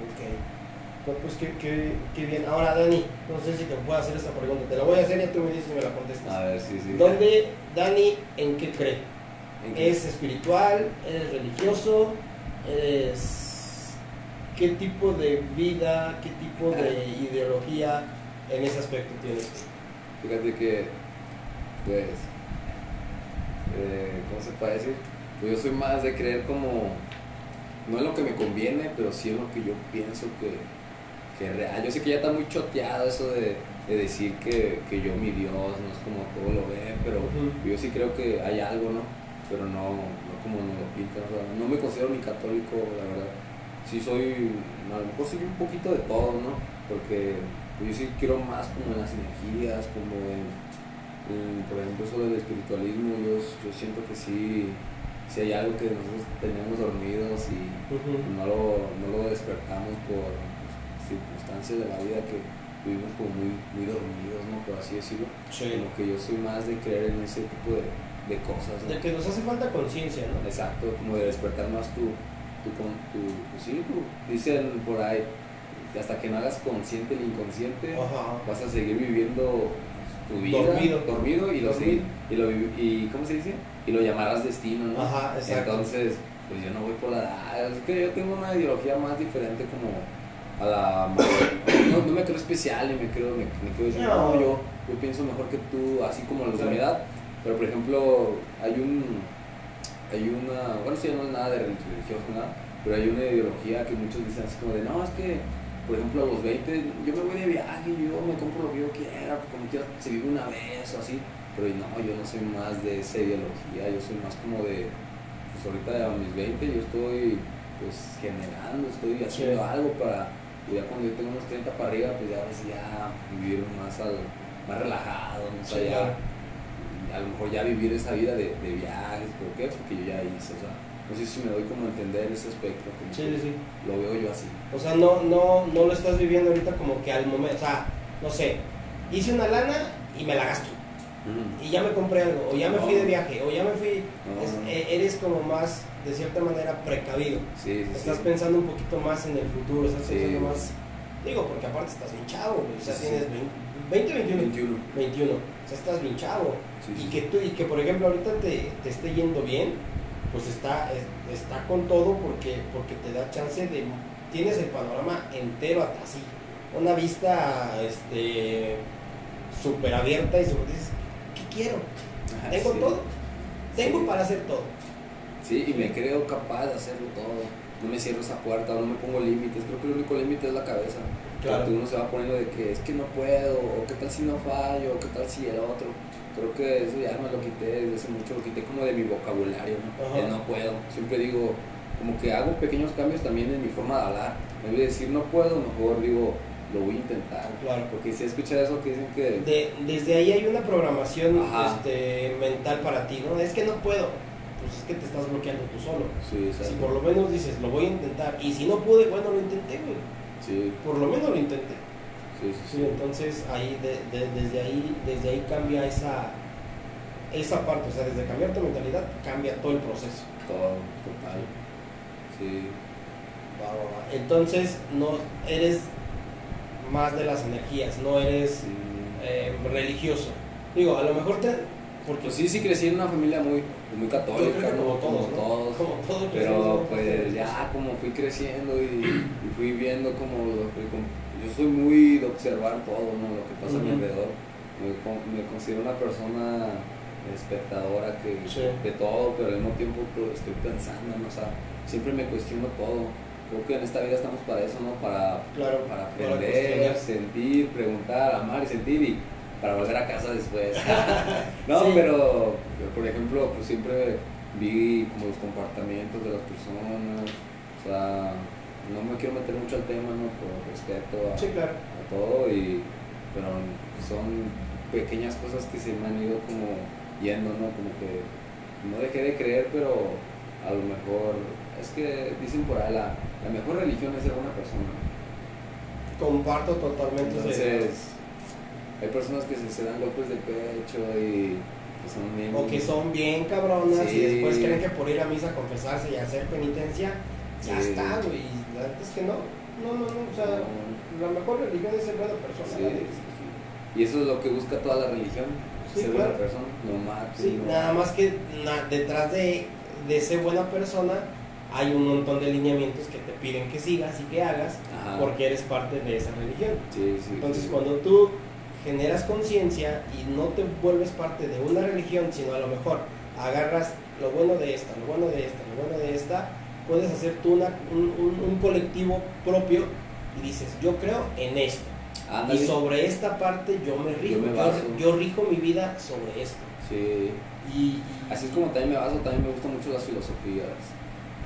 Ok. Pues qué, qué, qué, bien. Ahora, Dani, no sé si te puedo hacer esta pregunta. Te la voy a hacer y tú me dices si me la contestas. A ver, sí, sí. ¿Dónde, Dani, en qué cree? ¿Es espiritual? ¿Es religioso? ¿Es qué tipo de vida, qué tipo de <laughs> ideología en ese aspecto tienes? Fíjate que, pues, eh, ¿cómo se puede decir? Pues yo soy más de creer como no es lo que me conviene, pero sí es lo que yo pienso que, que es real. Yo sé que ya está muy choteado eso de, de decir que, que, yo mi Dios no es como todo lo ve, pero yo sí creo que hay algo, ¿no? Pero no, no como nos lo pintan. no me considero ni católico, la verdad. Sí soy, a lo mejor soy un poquito de todo, ¿no? Porque yo sí quiero más como en las energías, como en, por ejemplo, eso del espiritualismo, yo, yo siento que sí si hay algo que nosotros tenemos dormidos y no, lo, no lo despertamos por circunstancias de la vida que vivimos como muy, muy dormidos, ¿no? Por así decirlo. Como que yo soy más de creer en ese tipo de, de cosas. De que nos hace falta conciencia, ¿no? Exacto, como de despertar más tu, con, tu, pues sí, tú, dicen por ahí, hasta que no hagas consciente el inconsciente, Ajá. vas a seguir viviendo tu vida Dormido. dormido y lo Dormido. y lo y ¿cómo se dice? Y lo llamarás destino, ¿no? Ajá, exacto. Entonces, pues yo no voy por la edad, es que yo tengo una ideología más diferente como a la no, no me creo especial ni me creo me, me creo decir, No. no, yo, yo pienso mejor que tú, así como los de mi edad, pero por ejemplo, hay un hay una, bueno, sí, no es nada de religioso, nada, pero hay una ideología que muchos dicen así como de, no, es que, por ejemplo, a los 20, yo me voy de viaje, yo me compro lo que yo quiera, como quiera, se vive una vez o así, pero no, yo no soy más de esa ideología, yo soy más como de, pues ahorita a mis 20 yo estoy, pues, generando, estoy haciendo Sí. algo para, y ya cuando yo tengo unos 30 para arriba, pues ya, a veces ya vivir más, al, más relajado, más Sí, claro. a lo mejor ya vivir esa vida de, de viajes, ¿por qué? Porque yo ya hice, o sea, no sé si me doy como a entender ese aspecto, como Sí, sí, sí. lo veo yo así. O sea, no, no, no lo estás viviendo ahorita como que al momento, o sea, no sé, hice una lana y me la gasto. Y ya me compré algo, o ya me fui de viaje, o ya me fui. No, es- no, no. e- eres como más, de cierta manera, precavido. Sí, sí, Estás sí. pensando un poquito más en el futuro, estás pensando más. Digo, porque aparte estás bien chavo, o sea, tienes sí. 20, 21. 21. 21. O sea, estás bien chavo. Y que tú, y que por ejemplo ahorita te, te esté yendo bien, pues está, es- está con todo porque, porque te da chance de. Tienes el panorama entero así. Una vista este súper abierta y sobre dices, ¿qué quiero? Ajá, Tengo sí. todo. Tengo Sí. para hacer todo. Sí, y me creo capaz de hacerlo todo. No me cierro esa puerta, no me pongo límites. Creo que el único límite es la cabeza. Claro. Porque uno se va poniendo de que es que no puedo, o qué tal si no fallo, o qué tal si el otro. Creo que eso ya me lo quité desde hace mucho, lo quité como de mi vocabulario, ¿no? El no puedo. Siempre digo, como que hago pequeños cambios también en mi forma de hablar. En vez de decir no puedo, mejor digo, lo voy a intentar. Claro. Porque si escuchas eso que dicen que. De- desde ahí hay una programación este, mental para ti, ¿no? Es que no puedo. Pues es que te estás bloqueando tú solo. Sí, Si por lo menos dices, lo voy a intentar. Y si no pude, bueno, lo intenté, güey. Sí, Por lo menos lo intenté. Sí, sí. Sí, sí. entonces ahí de- de- desde ahí desde ahí cambia esa esa parte, o sea, desde cambiar tu mentalidad cambia todo el proceso. Todo, total. Sí. Va, va, va. Entonces no eres más de las energías, no eres eh, religioso. Digo, a lo mejor te porque Pues sí, sí crecí en una familia muy, muy católica, como ¿no? todos, ¿no? todos. Como todos Pero pues ya como fui creciendo y, y fui viendo como como- yo soy muy de observar todo, ¿no? Lo que pasa a mi alrededor. Me, me considero una persona espectadora que Sí. de todo, pero al mismo tiempo pues, estoy pensando, ¿no? O sea, siempre me cuestiono todo. Creo que en esta vida estamos para eso, ¿no? Para, Claro, para aprender, sentir, preguntar, amar y sentir y para volver a casa después. <laughs> no, Sí. pero por ejemplo, pues siempre vi como los comportamientos de las personas, o sea, no me quiero meter mucho al tema, ¿no? Por respeto a, Sí, claro. a todo y pero son pequeñas cosas que se me han ido como yendo, ¿no? Como que no dejé de creer, pero a lo mejor es que dicen por ahí la, la mejor religión es ser buena persona. Comparto totalmente Entonces, hay personas que se, se dan golpes de pecho y que son bien. o que son bien cabronas y después creen que por ir a misa a confesarse y hacer penitencia ya Sí. está, güey. Y La verdad es que no. No, no, no. O sea, la mejor religión es ser buena persona. Sí. sí. Y eso es lo que busca toda la religión. Sí, ser claro. buena persona. No no- nada más que na- detrás de, de ser buena persona hay un montón de lineamientos que te piden que sigas y que hagas Ajá. porque eres parte de esa religión. Entonces, cuando tú generas conciencia y no te vuelves parte de una religión, sino a lo mejor agarras lo bueno de esta, lo bueno de esta, lo bueno de esta, puedes hacer tú una- un, un- un colectivo propio y dices, yo creo en esto. Ándale. Y sobre esta parte yo me rijo, Yo me yo, baso. yo rijo mi vida sobre esto. Sí. Y, Así es como también me baso, también me gustan mucho las filosofías.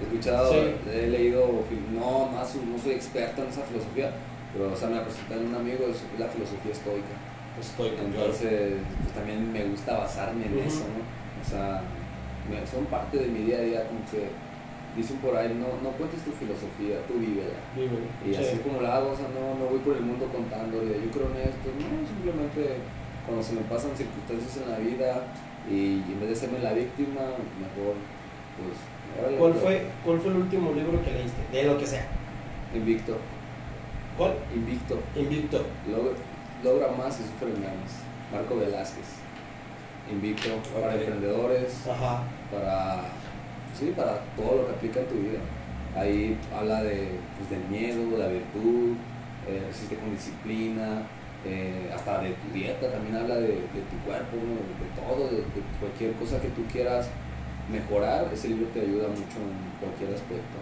He escuchado, Sí. he leído, no, más, no soy experto en esa filosofía, pero o sea, me la presentan un amigo, es la filosofía estoica. estoy con Entonces, pues también me gusta basarme en eso, ¿no? O sea, me- son parte de mi día a día, como que dicen por ahí, no, no cuentes tu filosofía, tú vívela. Y Sí. así como la hago, o sea, no, no voy por el mundo contando, de yo creo en esto, no, simplemente cuando se me pasan circunstancias en la vida y, en vez de serme la víctima, mejor pues... ¿Cuál pero- fue, ¿Cuál fue el último libro que leíste? De lo que sea. Invicto. ¿Cuál? Invicto. Invicto. Logra, logra más y sufre menos. Marco Velázquez. Invicto para emprendedores, Ajá. para, sí, para todo lo que aplica en tu vida. Ahí habla de, pues, del miedo, la virtud, eh, resiste con disciplina, eh, hasta de tu dieta, también habla de, de tu cuerpo, de, todo, de, de cualquier cosa que tú quieras mejorar, ese libro te ayuda mucho en cualquier aspecto.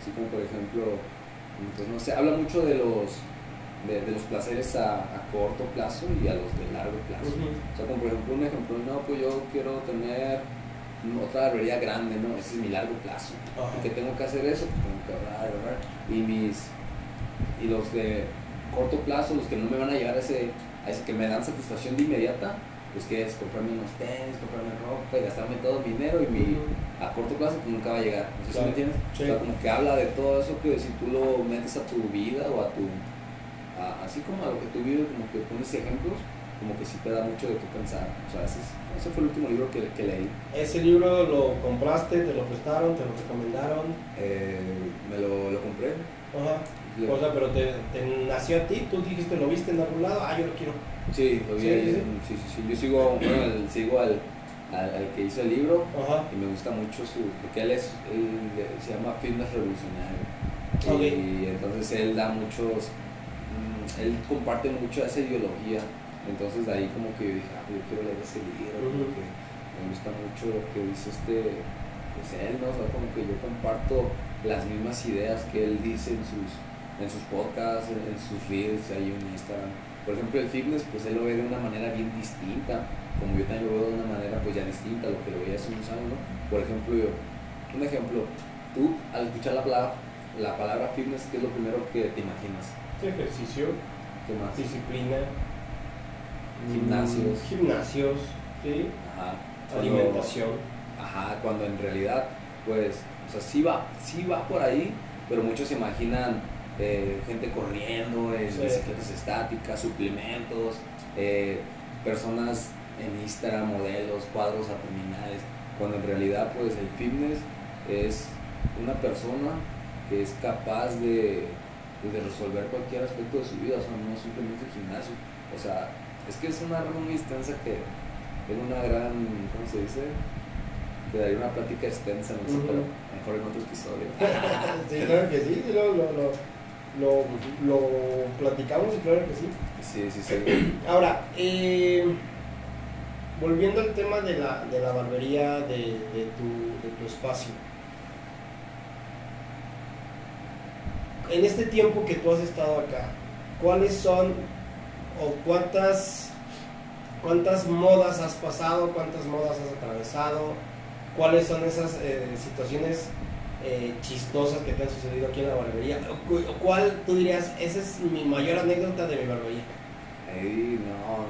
Así como por ejemplo, pues, no sé, habla mucho de los, de, de los placeres a, a corto plazo y a los de largo plazo. O sea, como por ejemplo un ejemplo, no, pues yo quiero tener otra barbería grande, ¿no? Ese es mi largo plazo. ¿Y que tengo que hacer eso? Pues tengo que ahorrar, ahorrar. Y mis, y los de corto plazo, los que no me van a llevar a ese, a ese que me dan satisfacción de inmediata, pues que es comprarme unos tenis, comprarme ropa y gastarme todo mi dinero y mi, a corto plazo pues nunca va a llegar. Claro. me entiendes. Sí. O sea, como que habla de todo eso que si tú lo metes a tu vida o a tu, a- así como a lo que tú vives, como que pones ejemplos, como que sí te da mucho de qué pensar. O sea, ese, es- ese fue el último libro que, que leí. Ese libro lo compraste, te lo prestaron, te lo recomendaron. Eh, me lo, lo compré. Ajá. O sea, pero te, te nació a ti, tú dijiste, lo viste en algún lado, ah, yo lo quiero. sí, lo vi Sí, sí. sí, sí. Yo sigo, bueno, el- sigo al, al, al que hizo el libro Ajá. y me gusta mucho su, porque él es, él se llama Fitness Revolucionario. Ok. Y entonces él da muchos, mm, él comparte mucho esa ideología. Entonces de ahí como que yo dije, ah, pues yo quiero leer ese libro, porque me gusta mucho lo que dice este, pues él, ¿no? O sea, como que yo comparto las mismas ideas que él dice en sus, en sus podcasts, en, en sus reels, ahí en Instagram. Por ejemplo, el fitness, pues él lo ve de una manera bien distinta, como yo también lo veo de una manera pues ya distinta a lo que lo veía hace unos años, ¿no? Por ejemplo, yo, un ejemplo, tú al escuchar la palabra, la palabra fitness, ¿qué es lo primero que te imaginas? Ejercicio, ¿Qué más? disciplina, Gimnasios. gimnasios, sí, Ajá. Cuando- alimentación. Ajá, cuando en realidad, pues, o sea, sí va, sí va por ahí, pero muchos se imaginan eh, gente corriendo en Sí. bicicletas estáticas, suplementos, eh, personas en Instagram, modelos, cuadros abdominales, cuando en realidad, pues, el fitness es una persona que es capaz de, pues, de resolver cualquier aspecto de su vida, o sea, no simplemente el gimnasio. O sea, es que es una muy extensa que es una gran, ¿cómo se dice? Te daría una plática extensa, no sé, Ujú. pero mejor en otro episodio. <laughs> sí, claro que sí, sí, lo, lo, lo, lo, lo platicamos y claro que sí. Sí, sí, sí. <clears throat> Ahora, eh, volviendo al tema de la, de la barbería de, de tu, de tu espacio. En este tiempo que tú has estado acá, ¿cuáles son o cuántas, cuántas modas has pasado, cuántas modas has atravesado? ¿Cuáles son esas eh, situaciones eh, chistosas que te han sucedido aquí en la barbería? ¿Cu- ¿Cuál tú dirías, esa es mi mayor anécdota de mi barbería? Ahí no,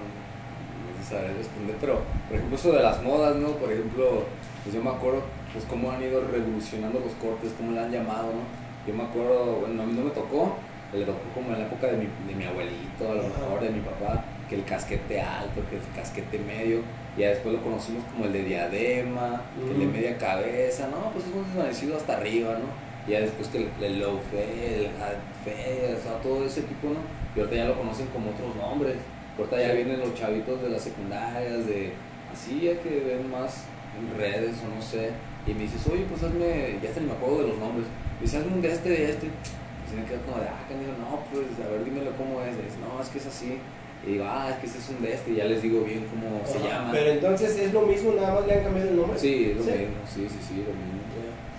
no responder, pero por ejemplo eso de las modas, ¿no? Por ejemplo, pues yo me acuerdo pues cómo han ido revolucionando los cortes, cómo le han llamado, ¿no? Yo me acuerdo, bueno, a mí no me tocó, le tocó como en la época de mi, de mi abuelito, a lo mejor de mi papá, que el casquete alto, que el casquete medio, y ya después lo conocimos como el de diadema, el de Ujú. media cabeza, ¿no? Pues es un desvanecido hasta arriba, ¿no? Y ya después que el, el low fade, el o sea, todo ese tipo, ¿no? Y ahorita ya lo conocen como otros nombres. Ahorita ya vienen los chavitos de las secundarias, de así, ya que ven más en redes o no sé. Y me dices, oye, pues hazme, ya hasta ni me acuerdo de los nombres. Me dice, hazme un de este, de este. Se me queda como de, ah, digo, no, pues a ver, dímelo cómo es. Y dice, no, es que es así. Y digo, ah, es que ese es un de este. Y ya les digo bien cómo se Ajá, llama. Pero entonces es lo mismo, nada más le han cambiado el nombre. Sí, es lo Sí. mismo, sí, sí, sí, lo mismo.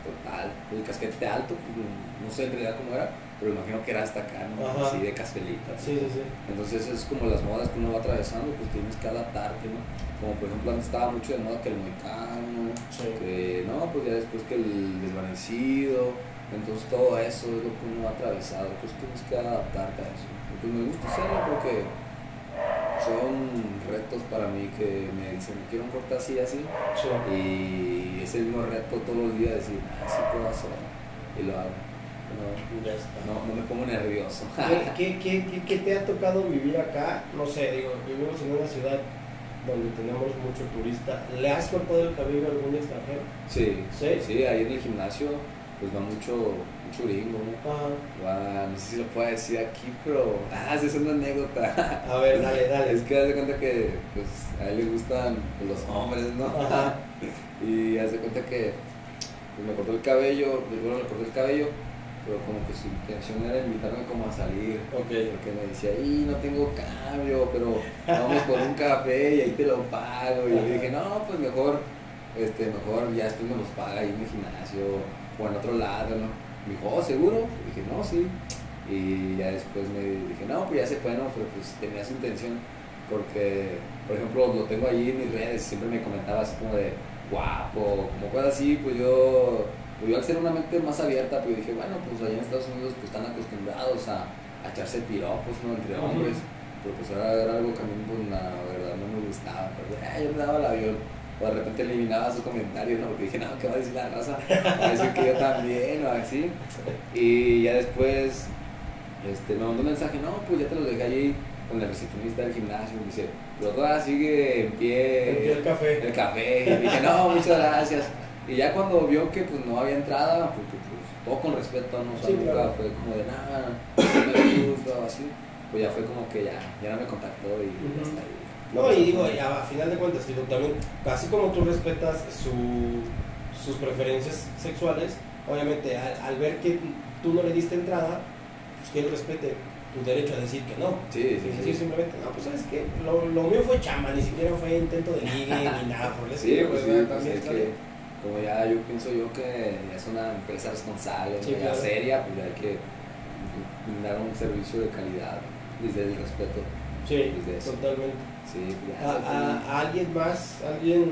Total. El casquete alto, pues, no sé en realidad cómo era, pero imagino que era hasta acá, ¿no? Ajá. Así de casfelita. Sí, sí, sí. Entonces es como las modas que uno va atravesando, pues tienes que adaptarte, ¿no? Como por ejemplo antes estaba mucho de moda que el moicano, Sí. que no, pues ya después que el desvanecido, entonces todo eso es lo que uno ha atravesado, pues tienes que adaptarte a eso. Pues me gusta hacerlo porque son retos para mí que me dicen, me quiero un corte así, así, Sí. y es el mismo reto todos los días, decir, ah, sí puedo hacerlo, y lo hago. No, Ya está. no, no me pongo nervioso. ¿Qué, qué, qué, qué- qué te ha tocado vivir acá? No sé, digo, vivimos en una ciudad donde tenemos mucho turista, ¿le has cortado el cabello a algún extranjero? Sí, ¿Sí? sí, ahí en el gimnasio pues va mucho, mucho gringo. Va, no sé si lo puedo decir aquí, pero ah, es una anécdota. <laughs> A ver, dale, dale. Es que hace cuenta que pues, a él le gustan pues, los hombres, ¿no? Ajá. <laughs> Y hace cuenta que pues, me cortó el cabello, bueno, le corté el cabello, pero como que su intención era invitarme como a salir. Porque me decía, y no tengo cambio, pero vamos por un café y ahí te lo pago. Y yo le dije, no, pues mejor, este, mejor ya después me los paga ahí en el gimnasio o en otro lado, ¿no? Me dijo, oh, ¿seguro? Y dije, no, sí. Y ya después me dije, no, pues ya se fue, ¿no? Pero pues tenía su intención, porque, por ejemplo, lo tengo ahí en mis redes, siempre me comentaba así como de guapo, como cosas así, pues yo, pues yo al ser una mente más abierta, pues dije, bueno, pues allá en Estados Unidos pues están acostumbrados a, a echarse piropos, ¿no? Entre hombres. Pero pues ahora era algo que a mí, pues, la verdad, no me gustaba. Pero ah, yo le daba el avión. O de repente eliminaba sus comentarios, ¿no? Porque dije, no, ¿qué va a decir la raza? Va a decir que yo también, o así. Y ya después este, me mandó un mensaje, no, pues ya te lo dejé ahí con el recepcionista del gimnasio. Me dice, pero todavía sigue en pie Envió el café. el café. Y dije, no, muchas gracias. Y ya cuando vio que pues no había entrada, porque pues todo con respeto, no Sí, nunca claro. fue como de nada, no me gusta o así. Pues ya fue como que ya, ya no me contactó y ya está ahí. No, y digo, y a, a final de cuentas, digo, también, así como tú respetas su, sus preferencias sexuales, obviamente al, al ver que tú no le diste entrada, pues que él respete tu derecho a decir que no. Sí, sí, Y sí. decir simplemente, no, pues sabes que lo, lo mío fue chamba, ni siquiera fue intento de ligue ni <laughs> nada por el Sí, estilo, pues sí, pues También es que como ya yo pienso yo que es una empresa responsable, Sí, claro. seria, pues ya hay que brindar un servicio de calidad desde el respeto. Sí, desde eso. totalmente. Sí, A, a- a alguien más, alguien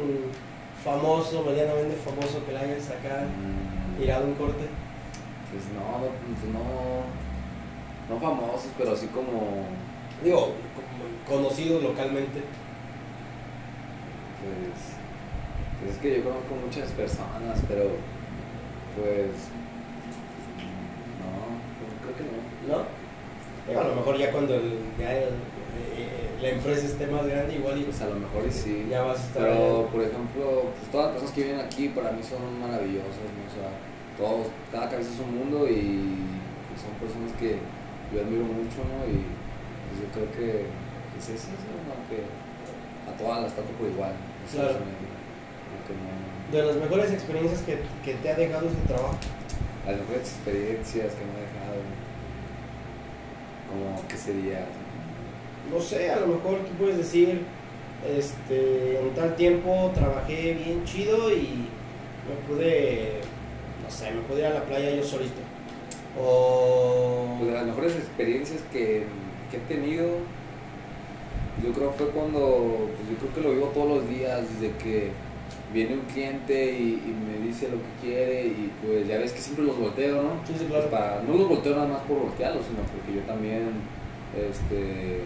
famoso, medianamente famoso que le hayan sacado, Mm, tirado un corte. Pues no, no, pues no, no famosos, pero así como, Digo, como conocido localmente. pues, pues es que yo conozco muchas personas, pero pues, no, creo que no. ¿no? Digo, a lo mejor ya cuando el- ya el- la empresa esté más grande, igual y Pues a lo mejor y sí. ya vas a estar. Pero, por ejemplo, pues todas las personas que vienen aquí para mí son maravillosas, ¿no? O sea, todos, cada cabeza es un mundo y pues, son personas que yo admiro mucho, ¿no? Y pues yo creo que es eso, ¿no? Que a todas las trato por igual. Eso Claro. no- de las mejores experiencias que, que te ha dejado este trabajo. las mejores experiencias que me ha dejado, como que sería, No sé, a lo mejor tú puedes decir, este, en tal tiempo trabajé bien chido y me pude, no sé, me pude ir a la playa yo solito. O... Pues de las mejores experiencias que, que he tenido, yo creo fue cuando, pues yo creo que lo vivo todos los días, desde que viene un cliente y, y me dice lo que quiere y pues ya ves que siempre los volteo, ¿no? Sí, sí, Pues claro. para, no los volteo nada más por voltearlos, sino porque yo también este,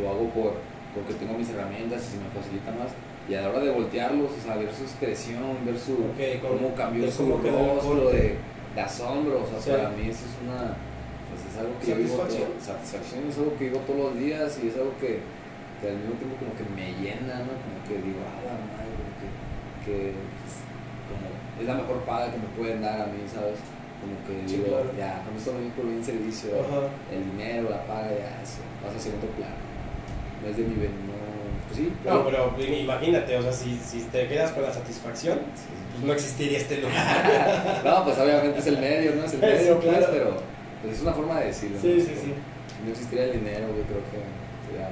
lo hago por, porque tengo mis herramientas y se me facilita más. Y a la hora de voltearlos, o sea, ver su expresión, ver su, Ok, con- cómo cambió su rostro, de, de asombro, o sea, Sí. para mí eso es una, pues es algo que yo vivo Satisfacción. todo- satisfacción, es algo que vivo todos los días y es algo que, que al mismo tiempo como que me llena, ¿no? Como que digo, ah, la madre, como que, que pues, como es la mejor paga que me pueden dar a mí, ¿sabes? Como que Sí, digo, claro. ya, con esto me por bien servicio, Ajá. el dinero, la paga, ya, eso pasa a segundo plano. No es de mi ben, no, pues sí, No, pero imagínate, o sea, si, si te quedas con la satisfacción, sí, pues no existiría este lugar. <laughs> No, pues obviamente es el medio, ¿no? Es el Sí, medio, pues, claro. pero pues es una forma de decirlo. Sí, ¿no? sí, sí. No existiría el dinero, yo creo que sería.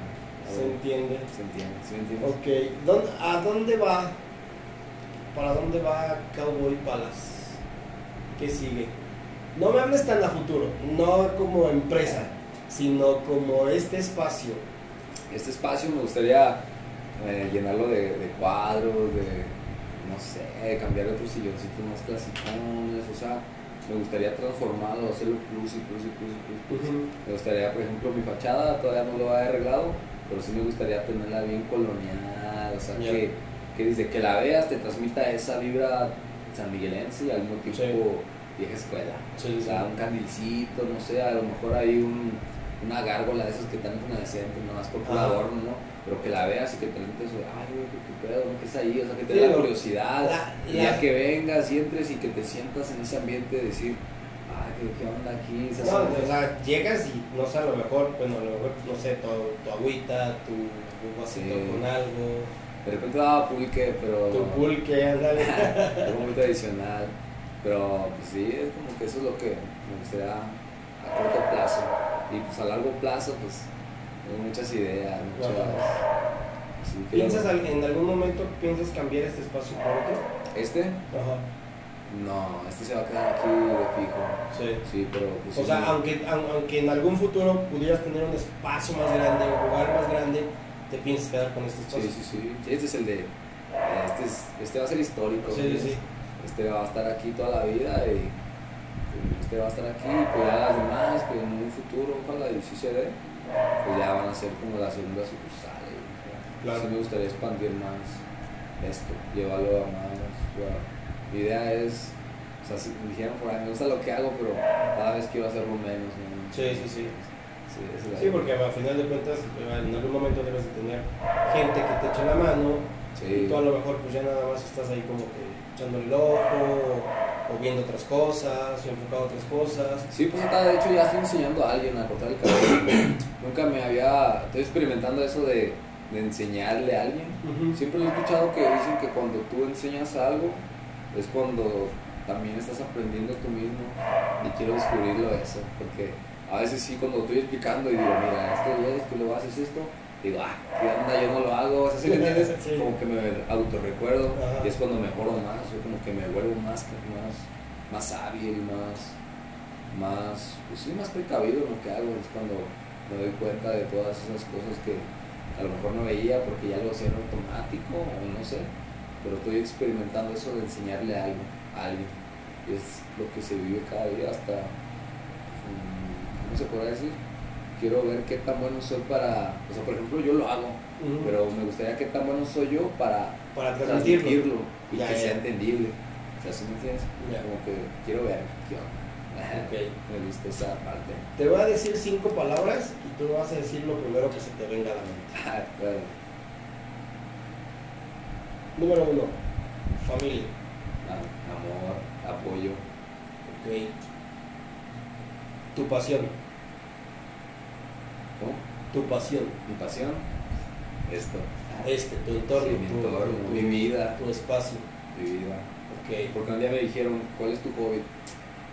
Se entiende. Se entiende, ¿sí me entiendes? Ok, ¿dónde- ¿a dónde va? ¿Para dónde va Cowboy Palace? ¿Qué sigue? No me hables tan a futuro, no como empresa, sino como este espacio. Este espacio me gustaría eh, llenarlo de, de cuadros, de, no sé, cambiar otros silloncitos más clasicones, o sea, me gustaría transformarlo, hacerlo plus y plus y plus y plus. plus. Me gustaría, por ejemplo, mi fachada todavía no lo he arreglado, pero sí me gustaría tenerla bien colonial, o sea, que, que desde que la veas te transmita esa vibra sanmiguelense y al mismo tiempo vieja escuela. Sí, O sea, un candilcito, no sé, a lo mejor hay un, una gárgola de esas que están en el centro, no más por Ajá. adorno, ¿no? Pero que la veas y que te preguntes, ay, güey, ¿qué, pedo? ¿no? ¿Qué es ahí? O sea, que te Sí, dé la curiosidad. la- y la- ya que vengas y entres y que te sientas en ese ambiente, decir, ay, ¿qué, qué onda aquí? Se No, o sea, llegas y no sé, a lo mejor, bueno, a lo mejor, no sé, tu, tu agüita, tu, tu vasito Sí. con algo, De repente daba pulque, pero. tu pulque, ándale. <laughs> algo muy tradicional. Pero pues sí, es como que eso es lo que me gustaría a corto plazo. Y pues a largo plazo, pues tengo muchas ideas, muchas. Sí, ¿Piensas al- en algún momento piensas cambiar este espacio por otro? ¿Este? Ajá. No, este se va a quedar aquí de fijo. Sí. Sí, pero pues. O sea, aunque, aun- aunque en algún futuro pudieras tener un espacio más grande, un lugar más grande, te piensas quedar con este espacio. Sí, sí, sí. Este es el de. Este, es, este va a ser histórico. Sí, sí. Este va a estar aquí toda la vida y este va a estar aquí. Pues ya las demás, que en un futuro, ojalá y si se dé, pues ya van a ser como la segunda sucursal. sea, Claro. Sí me gustaría expandir más esto, llevarlo a más. sea, mi idea es, o sea, si me dijeran por ahí, me gusta lo que hago, pero cada vez quiero hacerlo menos. ¿no? Sí, sí, sí. Sí, es porque al final de cuentas, en algún momento debes de tener gente que te eche la mano Sí. y tú a lo mejor pues ya nada más estás ahí como que echándole el ojo o, viendo otras cosas o enfocado a otras cosas. Sí, pues ahorita, de hecho ya estoy enseñando a alguien a cortar el cabello. <coughs> Nunca me había, estoy experimentando eso de, de enseñarle a alguien. Siempre lo he escuchado que dicen que cuando tú enseñas algo es cuando también estás aprendiendo tú mismo y quiero descubrirlo eso, porque a veces sí cuando estoy explicando y digo, mira, esto y esto, y luego haces esto, digo, ah, ¿qué onda? Yo no lo hago, o sea, ¿sí me entiendes? Sí. Como que me autorrecuerdo y es cuando mejoro más, yo como que me vuelvo más, más, más hábil, más, más, pues sí, más precavido en lo que hago, es cuando me doy cuenta de todas esas cosas que a lo mejor no veía porque ya lo hacía en automático o no sé, pero estoy experimentando eso de enseñarle algo a alguien y es lo que se vive cada día hasta, mm, ¿cómo se podrá decir? Quiero ver qué tan bueno soy para, o sea, por ejemplo, yo lo hago, pero me gustaría qué tan bueno soy yo para para transmitirlo. transmitirlo y Ya, que ya. sea entendible. O sea, ¿sí me entiendes? Ya. Como que quiero ver qué onda. Ok. <laughs> Me gusta esa parte. Te voy a decir cinco palabras y tú vas a decir lo primero que se te venga a la mente. <laughs> Ah, claro. Número uno, familia. Ah, amor, apoyo, Ok. Tu pasión. ¿Cómo? Tu pasión. Mi pasión, esto. Este, tu entorno. Sí, mi tu- entorno, tu- mi vida. Tu espacio. Mi vida. Ok. Porque un día me dijeron, ¿cuál es tu hobby?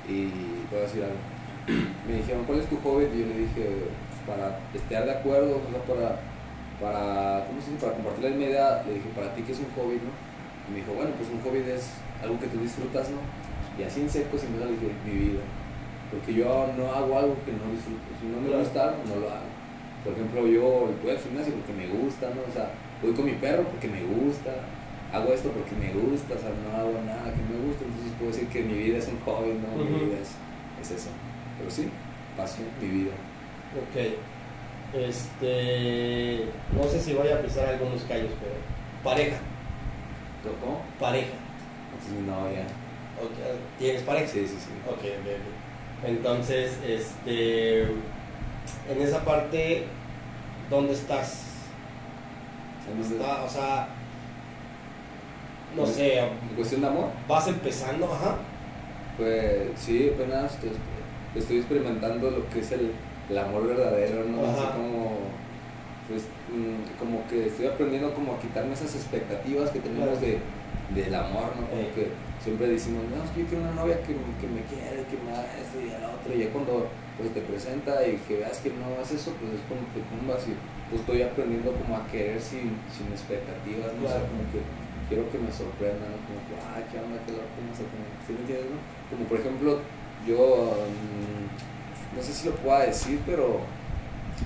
Y te voy a decir algo. <clears throat> Me dijeron, ¿cuál es tu hobby? Y yo le dije, pues, para estar de acuerdo, o sea, para, para, ¿cómo se dice? Para compartir la misma idea, le dije, ¿para ti qué es un hobby, no? Y me dijo, bueno, pues un hobby es algo que tú disfrutas, ¿no? Y así en seco, sin duda, le dije, mi vida. Porque yo no hago algo que no disfruto. Si no me gusta no lo hago. Por ejemplo, yo voy al gimnasio porque me gusta, ¿no? O sea, voy con mi perro porque me gusta, hago esto porque me gusta, o sea, no hago nada que me guste, entonces puedo decir que mi vida es un hobby, ¿no? Mi vida es, es eso. Pero sí, pasión, mi vida. Ok. Este. No sé si voy a pisar algunos callos, pero. Pareja. ¿Cómo? Pareja. Entonces mi novia. ¿Tienes pareja? Sí, sí, sí. Ok, ok, ok. Entonces, este. En esa parte, ¿dónde estás? Entonces, Está- o sea. No sé, En cuestión de amor, vas empezando, ajá. pues sí, apenas estoy, estoy experimentando lo que es el, el amor verdadero, ¿no? Así Ajá. como, pues, mm, como que estoy aprendiendo como a quitarme esas expectativas que tenemos Claro. de, del amor, ¿no? Como que siempre decimos, no, es que yo quiero una novia que, que me quiere, que me haga esto y el otro, y ya cuando pues, te presenta y que veas que no es eso, pues es como que tumbas y pues estoy aprendiendo como a querer sin, sin expectativas, ¿no? O sea, como que quiero que me sorprendan, ¿no? Como que, ah, qué onda, qué loco, no sé, como, ¿sí me entiendes, no? Como por ejemplo, yo, mm, no sé si lo pueda decir, pero,